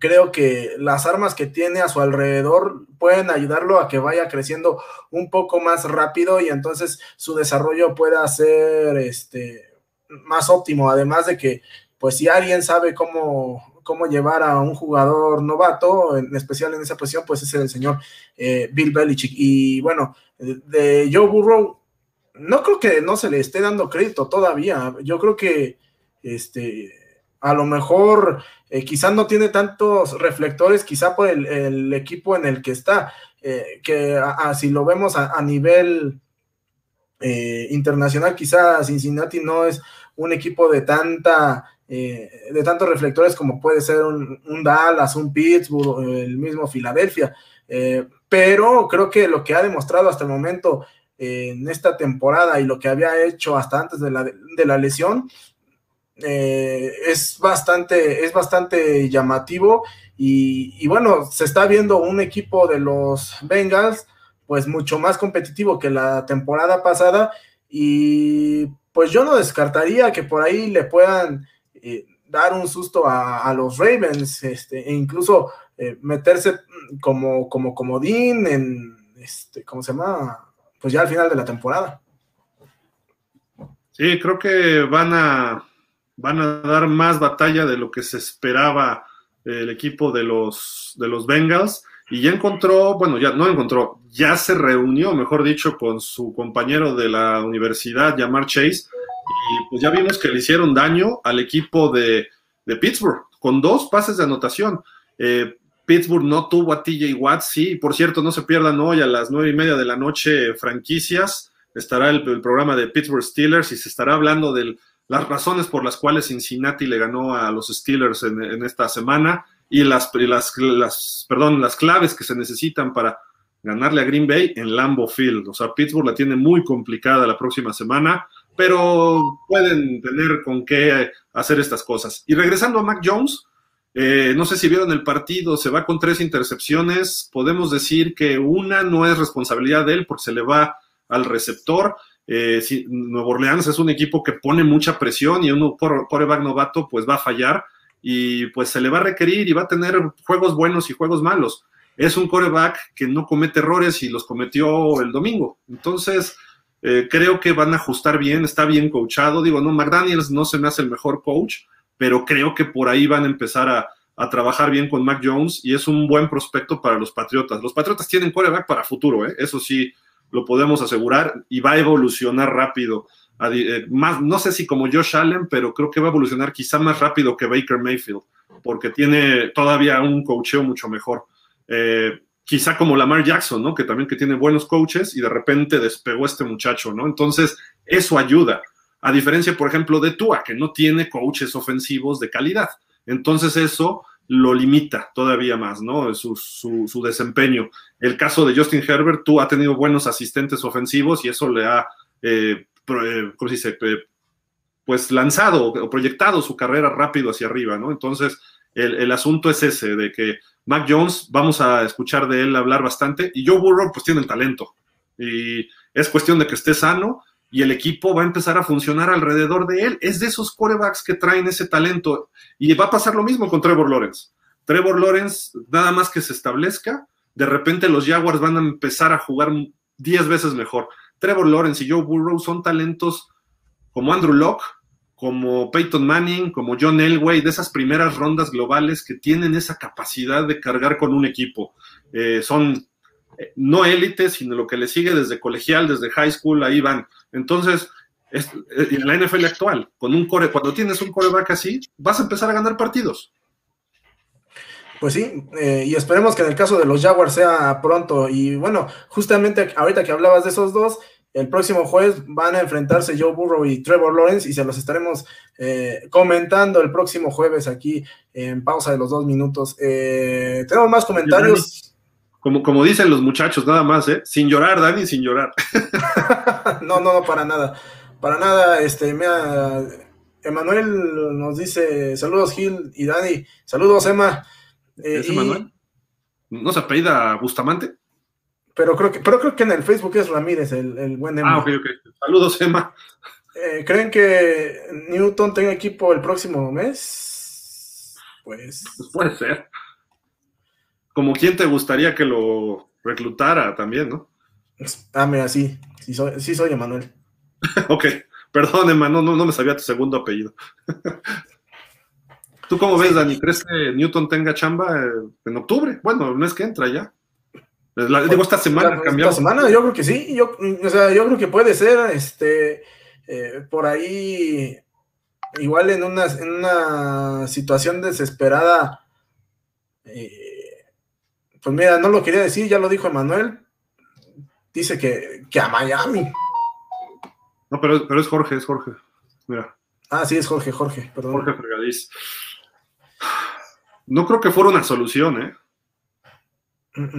creo que las armas que tiene a su alrededor pueden ayudarlo a que vaya creciendo un poco más rápido y entonces su desarrollo pueda ser este, más óptimo. Además de que, pues si alguien sabe cómo cómo llevar a un jugador novato, en especial en esa posición, pues es el señor eh, Bill Belichick. Y bueno, de Joe Burrow, no creo que no se le esté dando crédito todavía. Yo creo que este a lo mejor eh, quizás no tiene tantos reflectores, quizá por el, equipo en el que está, eh, que si lo vemos a, nivel internacional, quizá Cincinnati no es un equipo de tanta eh, de tantos reflectores como puede ser un, Dallas, un Pittsburgh, el mismo Filadelfia. Eh, pero creo que lo que ha demostrado hasta el momento en esta temporada y lo que había hecho hasta antes de la, lesión eh, es, bastante, es bastante llamativo y, y, bueno, se está viendo un equipo de los Bengals pues mucho más competitivo que la temporada pasada y pues yo no descartaría que por ahí le puedan eh, dar un susto a, los Ravens, este, e incluso eh, meterse como, como comodín en, este, ¿cómo se llama? Pues ya al final de la temporada. Sí, creo que van a, van a dar más batalla de lo que se esperaba el equipo de los, de los Bengals. Y ya encontró, bueno, ya no encontró, ya se reunió, mejor dicho, con su compañero de la universidad, Yamar Chase, y pues ya vimos que le hicieron daño al equipo de, de Pittsburgh, con dos pases de anotación. Eh, Pittsburgh no tuvo a TJ Watt, sí, por cierto, no se pierdan hoy a las nueve y media de la noche franquicias, estará el, programa de Pittsburgh Steelers y se estará hablando de las razones por las cuales Cincinnati le ganó a los Steelers en, esta semana y las, las, las, perdón, las claves que se necesitan para ganarle a Green Bay en Lambeau Field. O sea, Pittsburgh la tiene muy complicada la próxima semana, pero pueden tener con qué hacer estas cosas. Y regresando a Mac Jones, eh, no sé si vieron el partido, se va con tres intercepciones. Podemos decir que una no es responsabilidad de él porque se le va al receptor. Eh, Nuevo Orleans es un equipo que pone mucha presión y uno coreback novato pues va a fallar y pues se le va a requerir y va a tener juegos buenos y juegos malos. Es un coreback que no comete errores y los cometió el domingo. Entonces, eh, creo que van a ajustar bien, está bien coachado. Digo, no, McDaniels no se me hace el mejor coach, pero creo que por ahí van a empezar a, trabajar bien con Mac Jones y es un buen prospecto para los Patriotas. Los Patriotas tienen coreback para futuro, ¿eh? eso sí lo podemos asegurar y va a evolucionar rápido. Eh, más, no sé si como Josh Allen, pero creo que va a evolucionar quizá más rápido que Baker Mayfield, porque tiene todavía un coacheo mucho mejor. Quizá como Lamar Jackson, ¿no? Que también que tiene buenos coaches y de repente despegó este muchacho, ¿no? Entonces, eso ayuda. A diferencia, por ejemplo, de Tua, que no tiene coaches ofensivos de calidad. Entonces, eso lo limita todavía más, ¿no? Su, su, desempeño. El caso de Justin Herbert, tú ha tenido buenos asistentes ofensivos y eso le ha, eh, eh, ¿cómo se dice? Eh, pues lanzado o proyectado su carrera rápido hacia arriba, ¿no? Entonces, el, el, asunto es ese, de que Mac Jones, vamos a escuchar de él hablar bastante, y Joe Burrow, pues tiene el talento. Y es cuestión de que esté sano y el equipo va a empezar a funcionar alrededor de él. Es de esos quarterbacks que traen ese talento. Y va a pasar lo mismo con Trevor Lawrence. Trevor Lawrence, nada más que se establezca, de repente los Jaguars van a empezar a jugar 10 veces mejor. Trevor Lawrence y Joe Burrow son talentos como Andrew Locke, como Peyton Manning, como John Elway, de esas primeras rondas globales que tienen esa capacidad de cargar con un equipo. Eh, son eh, no élite, sino lo que le sigue desde colegial, desde high school, ahí van. Entonces, eh, en la NFL actual, con un core, cuando tienes un coreback así, vas a empezar a ganar partidos. Pues sí, y esperemos que en el caso de los Jaguars sea pronto. Y bueno, justamente ahorita que hablabas de esos dos, el próximo jueves van a enfrentarse Joe Burrow y Trevor Lawrence y se los estaremos comentando el próximo jueves aquí en pausa de los dos minutos. tenemos más comentarios como, como dicen los muchachos, nada más, ¿eh? Sin llorar, Dani, sin llorar. no, no, no, para nada. Para nada, este, mira, Emanuel nos dice, saludos Gil y Dani, saludos Emma. Eh, ¿Es Emanuel? ¿No se apellida Bustamante? Pero creo que, pero creo que en el Facebook es Ramírez, el, el buen Emma. Ah, ok, ok. Saludos, Emma. Eh, ¿Creen que Newton tenga equipo el próximo mes? Pues. pues puede ser como quién te gustaría que lo reclutara también, ¿no? Ah, mira, sí, sí soy, sí soy Emanuel. ok, perdón, Emanuel, no, no me sabía tu segundo apellido. ¿Tú cómo ves, Dani? ¿Crees que Newton tenga chamba eh, en octubre? Bueno, el mes que entra ya. Digo, esta semana cambió. Esta semana, yo creo que sí. Yo, o sea, yo creo que puede ser, este, eh, por ahí, igual en una, en una situación desesperada, eh, pues mira, no lo quería decir, ya lo dijo Emanuel. Dice que, a Miami. No, pero, pero es Jorge, es Jorge. Mira. Ah, sí, es Jorge, Jorge, perdón. Jorge Fregadiz. No creo que fuera una solución, ¿eh?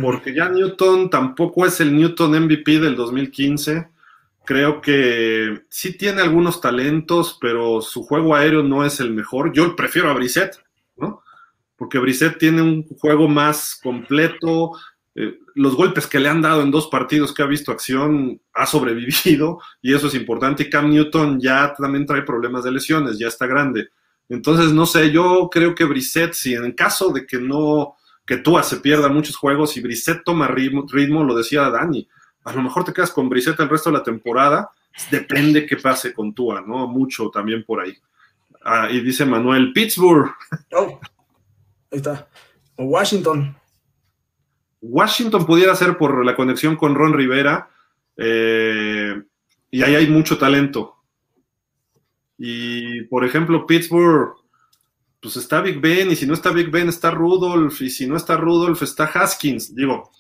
Porque ya Newton tampoco es el Newton MVP del 2015. Creo que sí tiene algunos talentos, pero su juego aéreo no es el mejor. Yo prefiero a Brissett, ¿no? porque Brissett tiene un juego más completo. Eh, los golpes que le han dado en dos partidos que ha visto acción ha sobrevivido y eso es importante. Y Cam Newton ya también trae problemas de lesiones, ya está grande. Entonces, no sé, yo creo que Brissett, si en caso de que no, que Tua se pierda muchos juegos y Brissett toma ritmo, ritmo, lo decía Dani, a lo mejor te quedas con Brissett el resto de la temporada, depende qué pase con Tua, ¿no? Mucho también por ahí. Ah, y dice Manuel, Pittsburgh. Oh. Ahí está. O Washington. Washington pudiera ser por la conexión con Ron Rivera. Eh, y ahí hay mucho talento. Y, por ejemplo, Pittsburgh, pues está Big Ben, y si no está Big Ben, está Rudolph, y si no está Rudolph, está Haskins. Digo,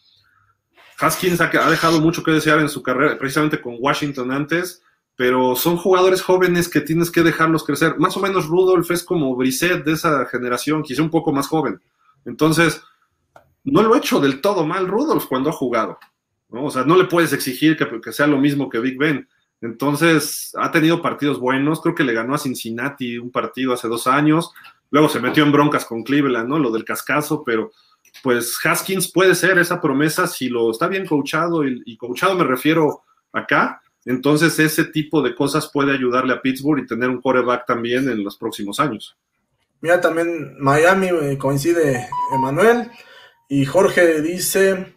Haskins ha, dejado mucho que desear en su carrera, precisamente con Washington antes, pero son jugadores jóvenes que tienes que dejarlos crecer. Más o menos Rudolph es como Brissett de esa generación, quizá un poco más joven. Entonces, no lo ha hecho del todo mal Rudolph cuando ha jugado. O sea, no le puedes exigir que sea lo mismo que Big Ben. Entonces, ha tenido partidos buenos. Creo que le ganó a Cincinnati un partido hace dos años. Luego se metió en broncas con Cleveland, ¿no? Lo del cascazo, pero pues Haskins puede ser esa promesa si lo está bien coachado, y, y coachado me refiero acá, entonces ese tipo de cosas puede ayudarle a Pittsburgh y tener un quarterback también en los próximos años. Mira, también Miami eh, coincide Emanuel y Jorge dice,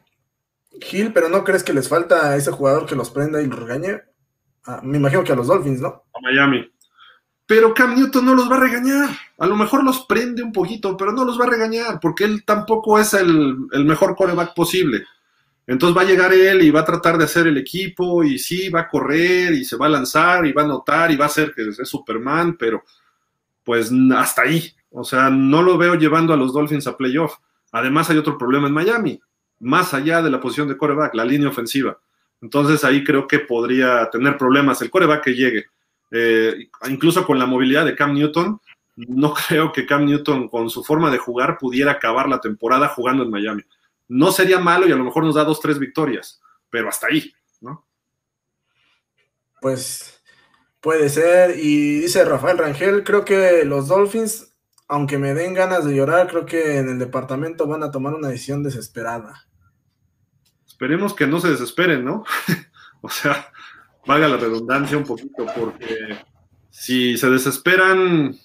Gil, pero ¿no crees que les falta a ese jugador que los prenda y los regañe? Ah, me imagino que a los Dolphins, ¿no? A Miami pero Cam Newton no los va a regañar. A lo mejor los prende un poquito, pero no los va a regañar, porque él tampoco es el, mejor coreback posible. Entonces va a llegar él y va a tratar de hacer el equipo, y sí, va a correr, y se va a lanzar, y va a anotar, y va a ser que es Superman, pero pues hasta ahí. O sea, no lo veo llevando a los Dolphins a playoff. Además, hay otro problema en Miami, más allá de la posición de coreback, la línea ofensiva. Entonces ahí creo que podría tener problemas el coreback que llegue eh, incluso con la movilidad de Cam Newton, no creo que Cam Newton con su forma de jugar pudiera acabar la temporada jugando en Miami. No sería malo y a lo mejor nos da dos, tres victorias, pero hasta ahí, ¿no? Pues puede ser. Y dice Rafael Rangel, creo que los Dolphins, aunque me den ganas de llorar, creo que en el departamento van a tomar una decisión desesperada. Esperemos que no se desesperen, ¿no? o sea, valga la redundancia un poquito, porque si se desesperan,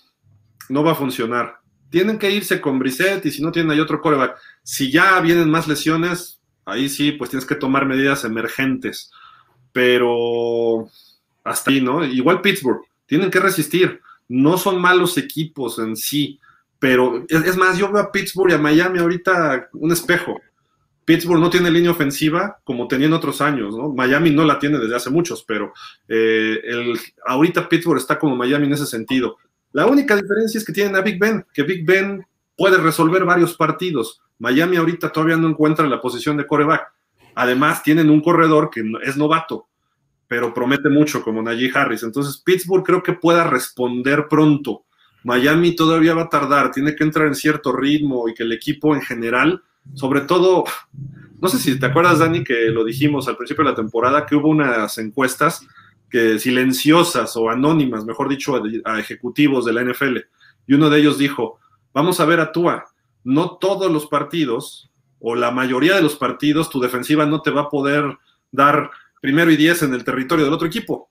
no va a funcionar. Tienen que irse con Brissett y si no tienen ahí otro coreback. Si ya vienen más lesiones, ahí sí, pues tienes que tomar medidas emergentes. Pero hasta ahí, ¿no? Igual Pittsburgh, tienen que resistir. No son malos equipos en sí, pero es, más, yo veo a Pittsburgh y a Miami ahorita un espejo. Pittsburgh no tiene línea ofensiva como tenía en otros años, ¿no? Miami no la tiene desde hace muchos, pero eh, ahorita Pittsburgh está como Miami en ese sentido. La única diferencia es que tienen a Big Ben, que Big Ben puede resolver varios partidos. Miami ahorita todavía no encuentra la posición de coreback. Además, tienen un corredor que es novato, pero promete mucho como Najee Harris. Entonces, Pittsburgh creo que pueda responder pronto. Miami todavía va a tardar, tiene que entrar en cierto ritmo y que el equipo en general sobre todo, no sé si te acuerdas, Dani, que lo dijimos al principio de la temporada, que hubo unas encuestas que silenciosas o anónimas, mejor dicho, a, ejecutivos de la NFL. Y uno de ellos dijo, vamos a ver a Tua, no todos los partidos o la mayoría de los partidos tu defensiva no te va a poder dar primero y diez en el territorio del otro equipo.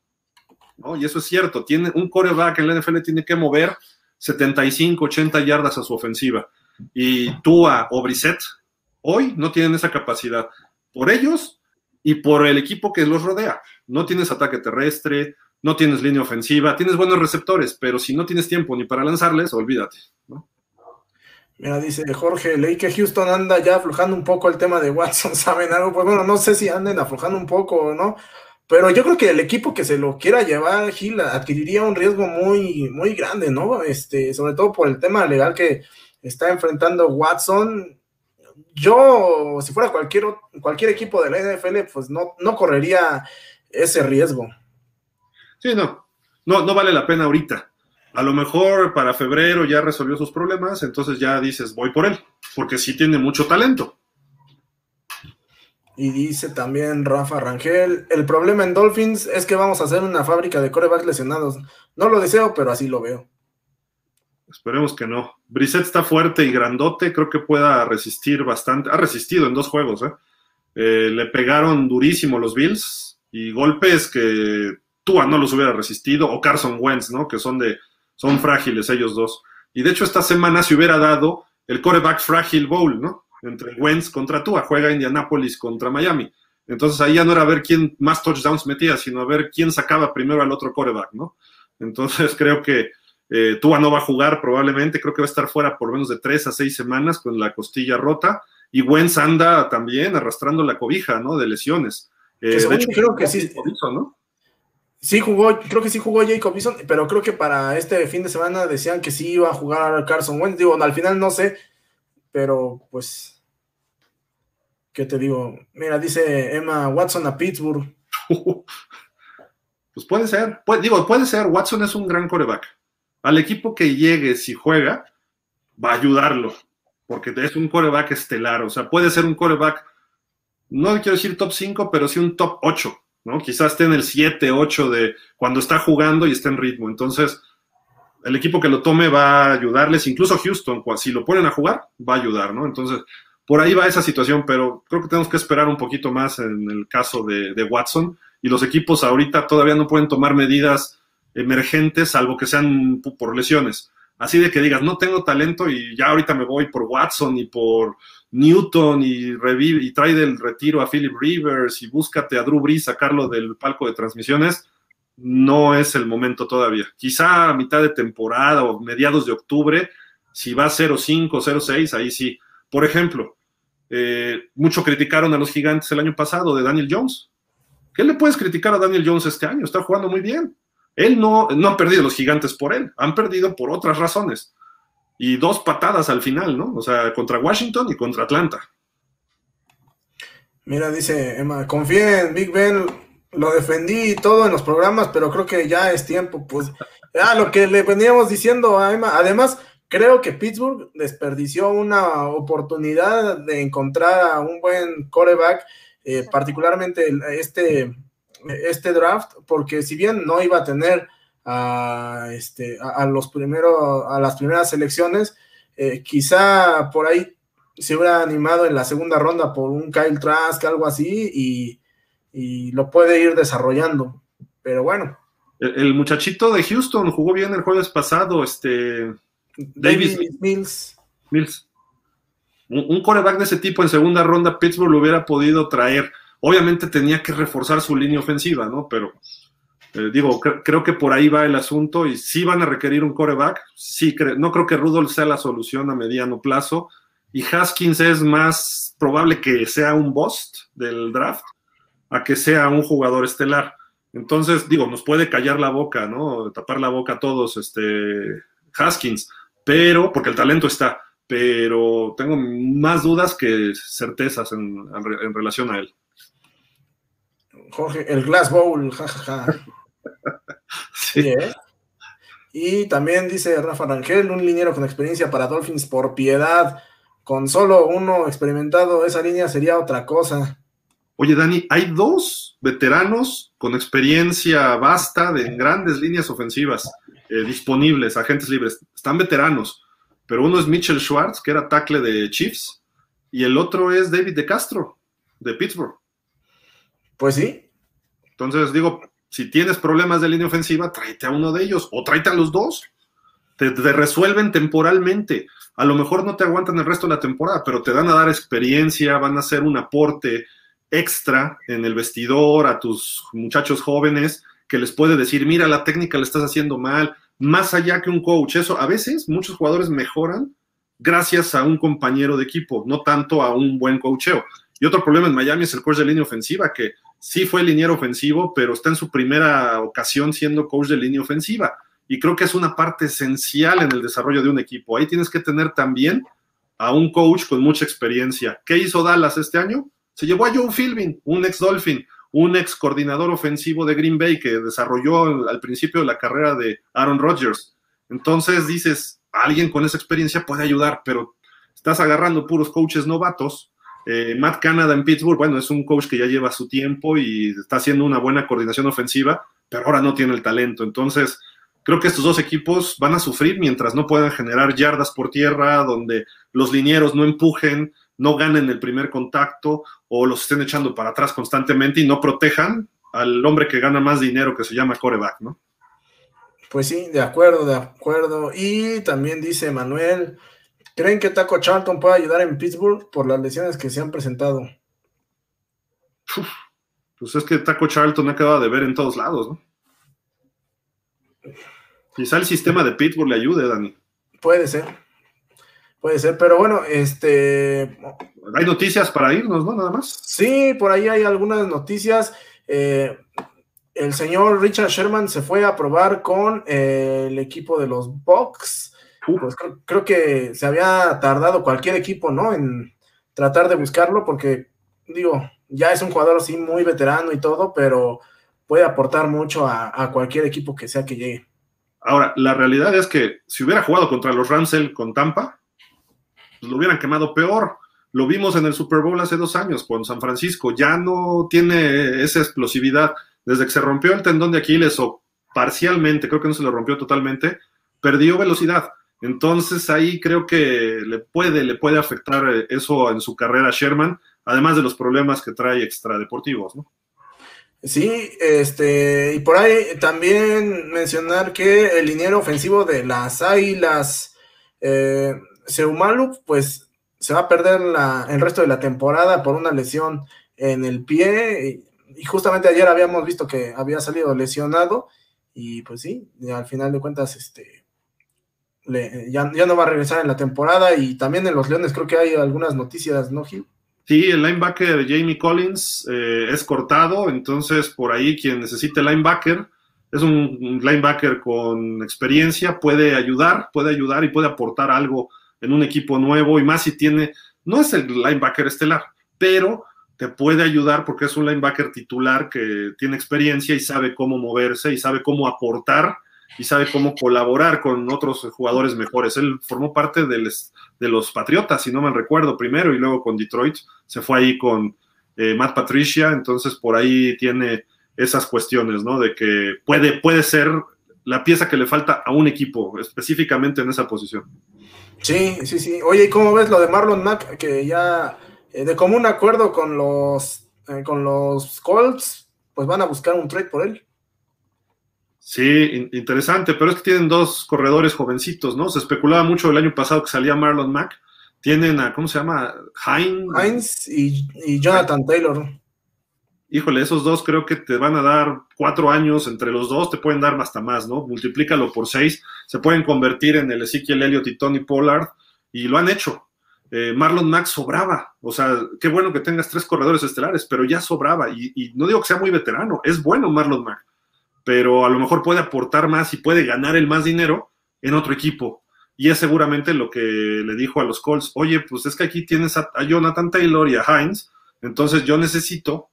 Y eso es cierto, tiene, un coreback en la NFL tiene que mover 75, 80 yardas a su ofensiva. Y Tua o Brissett Hoy no tienen esa capacidad. Por ellos y por el equipo que los rodea. No tienes ataque terrestre, no tienes línea ofensiva, tienes buenos receptores, pero si no tienes tiempo ni para lanzarles, olvídate. Mira, dice Jorge, leí que Houston anda ya aflojando un poco el tema de Watson, ¿saben algo? Pues bueno, no sé si anden aflojando un poco o no, pero yo creo que el equipo que se lo quiera llevar, Gil, adquiriría un riesgo muy, muy grande, ¿no? Este, sobre todo por el tema legal que está enfrentando Watson yo, si fuera cualquier, cualquier equipo de la NFL, pues no, no correría ese riesgo. Sí, no, no, no vale la pena ahorita. A lo mejor para febrero ya resolvió sus problemas, entonces ya dices, voy por él, porque sí tiene mucho talento. Y dice también Rafa Rangel, el problema en Dolphins es que vamos a hacer una fábrica de corebacks lesionados. No lo deseo, pero así lo veo. Esperemos que no. Brissett está fuerte y grandote, creo que pueda resistir bastante. Ha resistido en dos juegos, ¿eh? Eh, le pegaron durísimo los Bills y golpes que Tua no los hubiera resistido, o Carson Wentz, ¿no? Que son de, son frágiles ellos dos. Y de hecho, esta semana se hubiera dado el coreback fragile bowl, ¿no? Entre Wentz contra Tua, juega Indianapolis contra Miami. Entonces ahí ya no era ver quién más touchdowns metía, sino a ver quién sacaba primero al otro coreback, ¿no? Entonces creo que eh, Tua no va a jugar probablemente, creo que va a estar fuera por menos de tres a seis semanas con la costilla rota. Y Wentz anda también arrastrando la cobija, ¿no? De lesiones. Eh, de hecho, creo que sí. ¿no? Sí jugó, creo que sí jugó Jacob Eason, pero creo que para este fin de semana decían que sí iba a jugar Carson Wentz. Digo, al final no sé, pero pues, ¿qué te digo? Mira, dice Emma Watson a Pittsburgh. pues puede ser, digo, puede ser, Watson es un gran coreback. Al equipo que llegue, si juega, va a ayudarlo, porque es un coreback estelar, o sea, puede ser un coreback, no quiero decir top 5, pero sí un top 8, ¿no? Quizás esté en el 7, 8 de cuando está jugando y está en ritmo. Entonces, el equipo que lo tome va a ayudarles, incluso Houston, si lo ponen a jugar, va a ayudar, ¿no? Entonces, por ahí va esa situación, pero creo que tenemos que esperar un poquito más en el caso de, de Watson y los equipos ahorita todavía no pueden tomar medidas emergentes, salvo que sean por lesiones. Así de que digas, no tengo talento y ya ahorita me voy por Watson y por Newton y, revive, y trae del retiro a Philip Rivers y búscate a Drew Brees, sacarlo del palco de transmisiones, no es el momento todavía. Quizá a mitad de temporada o mediados de octubre, si va 0-5, 0-6, ahí sí. Por ejemplo, eh, mucho criticaron a los gigantes el año pasado de Daniel Jones. ¿Qué le puedes criticar a Daniel Jones este año? Está jugando muy bien. Él no, no perdido los gigantes por él, han perdido por otras razones. Y dos patadas al final, ¿no? O sea, contra Washington y contra Atlanta. Mira, dice Emma, confía en Big Ben, lo defendí todo en los programas, pero creo que ya es tiempo, pues, ah, lo que le veníamos diciendo a Emma, además, creo que Pittsburgh desperdició una oportunidad de encontrar a un buen coreback, eh, particularmente este este draft, porque si bien no iba a tener a, este, a, los primeros, a las primeras selecciones, eh, quizá por ahí se hubiera animado en la segunda ronda por un Kyle Trask, algo así, y, lo puede ir desarrollando. Pero bueno. El, muchachito de Houston jugó bien el jueves pasado, este Davis Mills. Mills. Un, un coreback de ese tipo en segunda ronda, Pittsburgh lo hubiera podido traer. Obviamente tenía que reforzar su línea ofensiva, ¿no? Pero eh, digo, creo que por ahí va el asunto y sí van a requerir un coreback. Sí, no creo que Rudolph sea la solución a mediano plazo. Y Haskins es más probable que sea un bust del draft a que sea un jugador estelar. Entonces, digo, nos puede callar la boca, ¿no? Tapar la boca a todos, este, Haskins, pero, porque el talento está, pero tengo más dudas que certezas en relación a él. Jorge, el Glass Bowl, jajaja. sí. ¿eh? Y también dice Rafa Rangel, un liniero con experiencia para Dolphins por piedad. Con solo uno experimentado, esa línea sería otra cosa. Oye, Dani, hay dos veteranos con experiencia vasta de grandes líneas ofensivas eh, disponibles, agentes libres. Están veteranos, pero uno es Mitchell Schwartz, que era tackle de Chiefs, y el otro es David de Castro, de Pittsburgh. Pues sí. Entonces, digo, si tienes problemas de línea ofensiva, tráete a uno de ellos o tráete a los dos. Te, resuelven temporalmente. A lo mejor no te aguantan el resto de la temporada, pero te van a dar experiencia, van a hacer un aporte extra en el vestidor a tus muchachos jóvenes que les puede decir, mira, la técnica la estás haciendo mal, más allá que un coach. Eso, a veces muchos jugadores mejoran gracias a un compañero de equipo, no tanto a un buen coacheo. Y otro problema en Miami es el coach de línea ofensiva, que sí fue liniero ofensivo, pero está en su primera ocasión siendo coach de línea ofensiva. Y creo que es una parte esencial en el desarrollo de un equipo. Ahí tienes que tener también a un coach con mucha experiencia. ¿Qué hizo Dallas este año? Se llevó a Joe Philbin, un ex Dolphin, un ex coordinador ofensivo de Green Bay que desarrolló al principio de la carrera de Aaron Rodgers. Entonces dices, alguien con esa experiencia puede ayudar, pero estás agarrando puros coaches novatos eh, Matt Canada en Pittsburgh, bueno, es un coach que ya lleva su tiempo y está haciendo una buena coordinación ofensiva, pero ahora no tiene el talento. Entonces, creo que estos dos equipos van a sufrir mientras no puedan generar yardas por tierra, donde los linieros no empujen, no ganen el primer contacto o los estén echando para atrás constantemente y no protejan al hombre que gana más dinero que se llama coreback, ¿no? Pues sí, de acuerdo, de acuerdo. Y también dice Manuel, ¿Creen que Taco Charlton puede ayudar en Pittsburgh por las lesiones que se han presentado? pues es que Taco Charlton ha quedado de ver en todos lados, ¿no? Quizá el sistema de Pittsburgh le ayude, Dani. Puede ser. Puede ser, pero bueno, este. Hay noticias para irnos, ¿no? Nada más. Sí, por ahí hay algunas noticias. Eh, el señor Richard Sherman se fue a probar con eh, el equipo de los Bucks. Creo, que se había tardado cualquier equipo, ¿no? En tratar de buscarlo, porque, digo, ya es un jugador así muy veterano y todo, pero puede aportar mucho a, cualquier equipo que sea que llegue. Ahora, la realidad es que si hubiera jugado contra los Ramsell con Tampa, pues lo hubieran quemado peor. Lo vimos en el Super Bowl hace dos años con San Francisco. Ya no tiene esa explosividad desde que se rompió el tendón de Aquiles o parcialmente, creo que no se lo rompió totalmente, perdió velocidad. Entonces ahí creo que le puede, le puede afectar eh, eso en su carrera a Sherman, además de los problemas que trae extradeportivos, ¿no? Sí, este, y por ahí también mencionar que el liniero ofensivo de las Águilas, eh, Seumalu, pues se va a perder la, el resto de la temporada por una lesión en el pie y justamente ayer habíamos visto que había salido lesionado y pues sí, al final de cuentas este ya, no va a regresar en la temporada y también en los Leones creo que hay algunas noticias, ¿no, Gil? Sí, el linebacker Jamie Collins eh, es cortado, entonces por ahí quien necesite linebacker es un linebacker con experiencia, puede ayudar, puede ayudar y puede aportar algo en un equipo nuevo y más si tiene, no es el linebacker estelar, pero te puede ayudar porque es un linebacker titular que tiene experiencia y sabe cómo moverse y sabe cómo aportar y sabe cómo colaborar con otros jugadores mejores. Él formó parte de los Patriotas, si no me recuerdo, primero y luego con Detroit. Se fue ahí con eh, Matt Patricia, entonces por ahí tiene esas cuestiones, ¿no? De que puede, puede ser la pieza que le falta a un equipo, específicamente en esa posición. Sí, sí, sí. Oye, ¿y cómo ves lo de Marlon Mack? Que ya eh, de común acuerdo con los, eh, con los Colts, pues van a buscar un trade por él. Sí, interesante, pero es que tienen dos corredores jovencitos, ¿no? Se especulaba mucho el año pasado que salía Marlon Mack. Tienen a, ¿cómo se llama? Heinz. Heinz y, Jonathan Taylor. Híjole, esos dos creo que te van a dar cuatro años entre los dos, te pueden dar hasta más, ¿no? Multiplícalo por seis, se pueden convertir en el Ezekiel Elliott y Tony Pollard, y lo han hecho. Eh, Marlon Max sobraba. O sea, qué bueno que tengas tres corredores estelares, pero ya sobraba. Y, no digo que sea muy veterano, es bueno Marlon Mack, pero a lo mejor puede aportar más y puede ganar el más dinero en otro equipo. Y es seguramente lo que le dijo a los Colts, oye, pues es que aquí tienes a, Jonathan Taylor y a Hines, entonces yo necesito,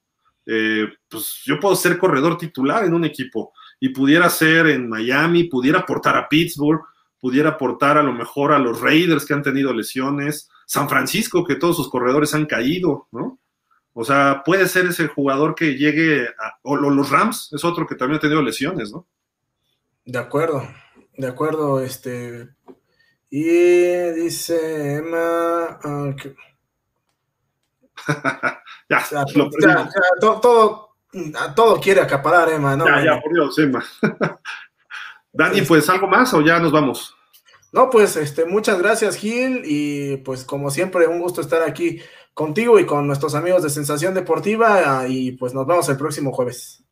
eh, pues yo puedo ser corredor titular en un equipo y pudiera ser en Miami, pudiera aportar a Pittsburgh, pudiera aportar a lo mejor a los Raiders que han tenido lesiones, San Francisco, que todos sus corredores han caído, ¿no? O sea, puede ser ese jugador que llegue a, o los Rams, es otro que también ha tenido lesiones, ¿no? De acuerdo, de acuerdo, este. Y dice Emma. Ah, ya, todo, todo, quiere acaparar, Emma, ¿no? Ya, ya, por Dios, Emma. Dani, pues algo más o ya nos vamos. No, pues este, muchas gracias Gil y pues como siempre un gusto estar aquí contigo y con nuestros amigos de Sensación Deportiva y pues nos vemos el próximo jueves.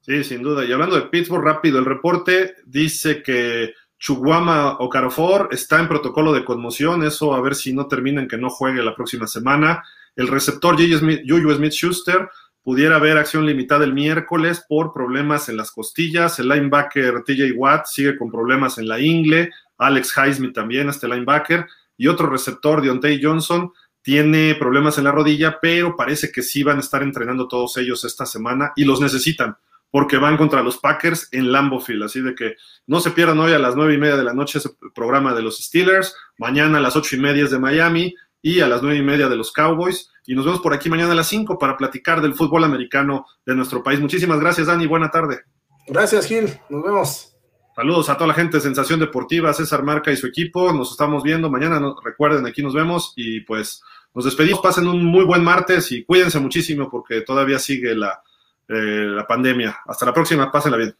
Sí, sin duda. Y hablando de Pittsburgh, rápido, el reporte dice que Chuguama Okarofor está en protocolo de conmoción, eso a ver si no termina en que no juegue la próxima semana. El receptor Juju Smith-Schuster pudiera haber acción limitada el miércoles por problemas en las costillas. El linebacker TJ Watt sigue con problemas en la ingle. Alex Highsmith también, este linebacker, y otro receptor, Deontay Johnson, tiene problemas en la rodilla, pero parece que sí van a estar entrenando todos ellos esta semana y los necesitan porque van contra los Packers en Lambeau Field. Así de que no se pierdan hoy a las nueve y media de la noche ese programa de los Steelers, mañana a las ocho y media de Miami y a las nueve y media de los Cowboys. Y nos vemos por aquí mañana a las cinco para platicar del fútbol americano de nuestro país. Muchísimas gracias, Dani. Buena tarde. Gracias, Gil. Nos vemos. Saludos a toda la gente de Sensación Deportiva, César Marca y su equipo. Nos estamos viendo mañana. recuerden, aquí nos vemos y pues nos despedimos. Pasen un muy buen martes y cuídense muchísimo porque todavía sigue la, eh, la pandemia. Hasta la próxima. Pásenla bien.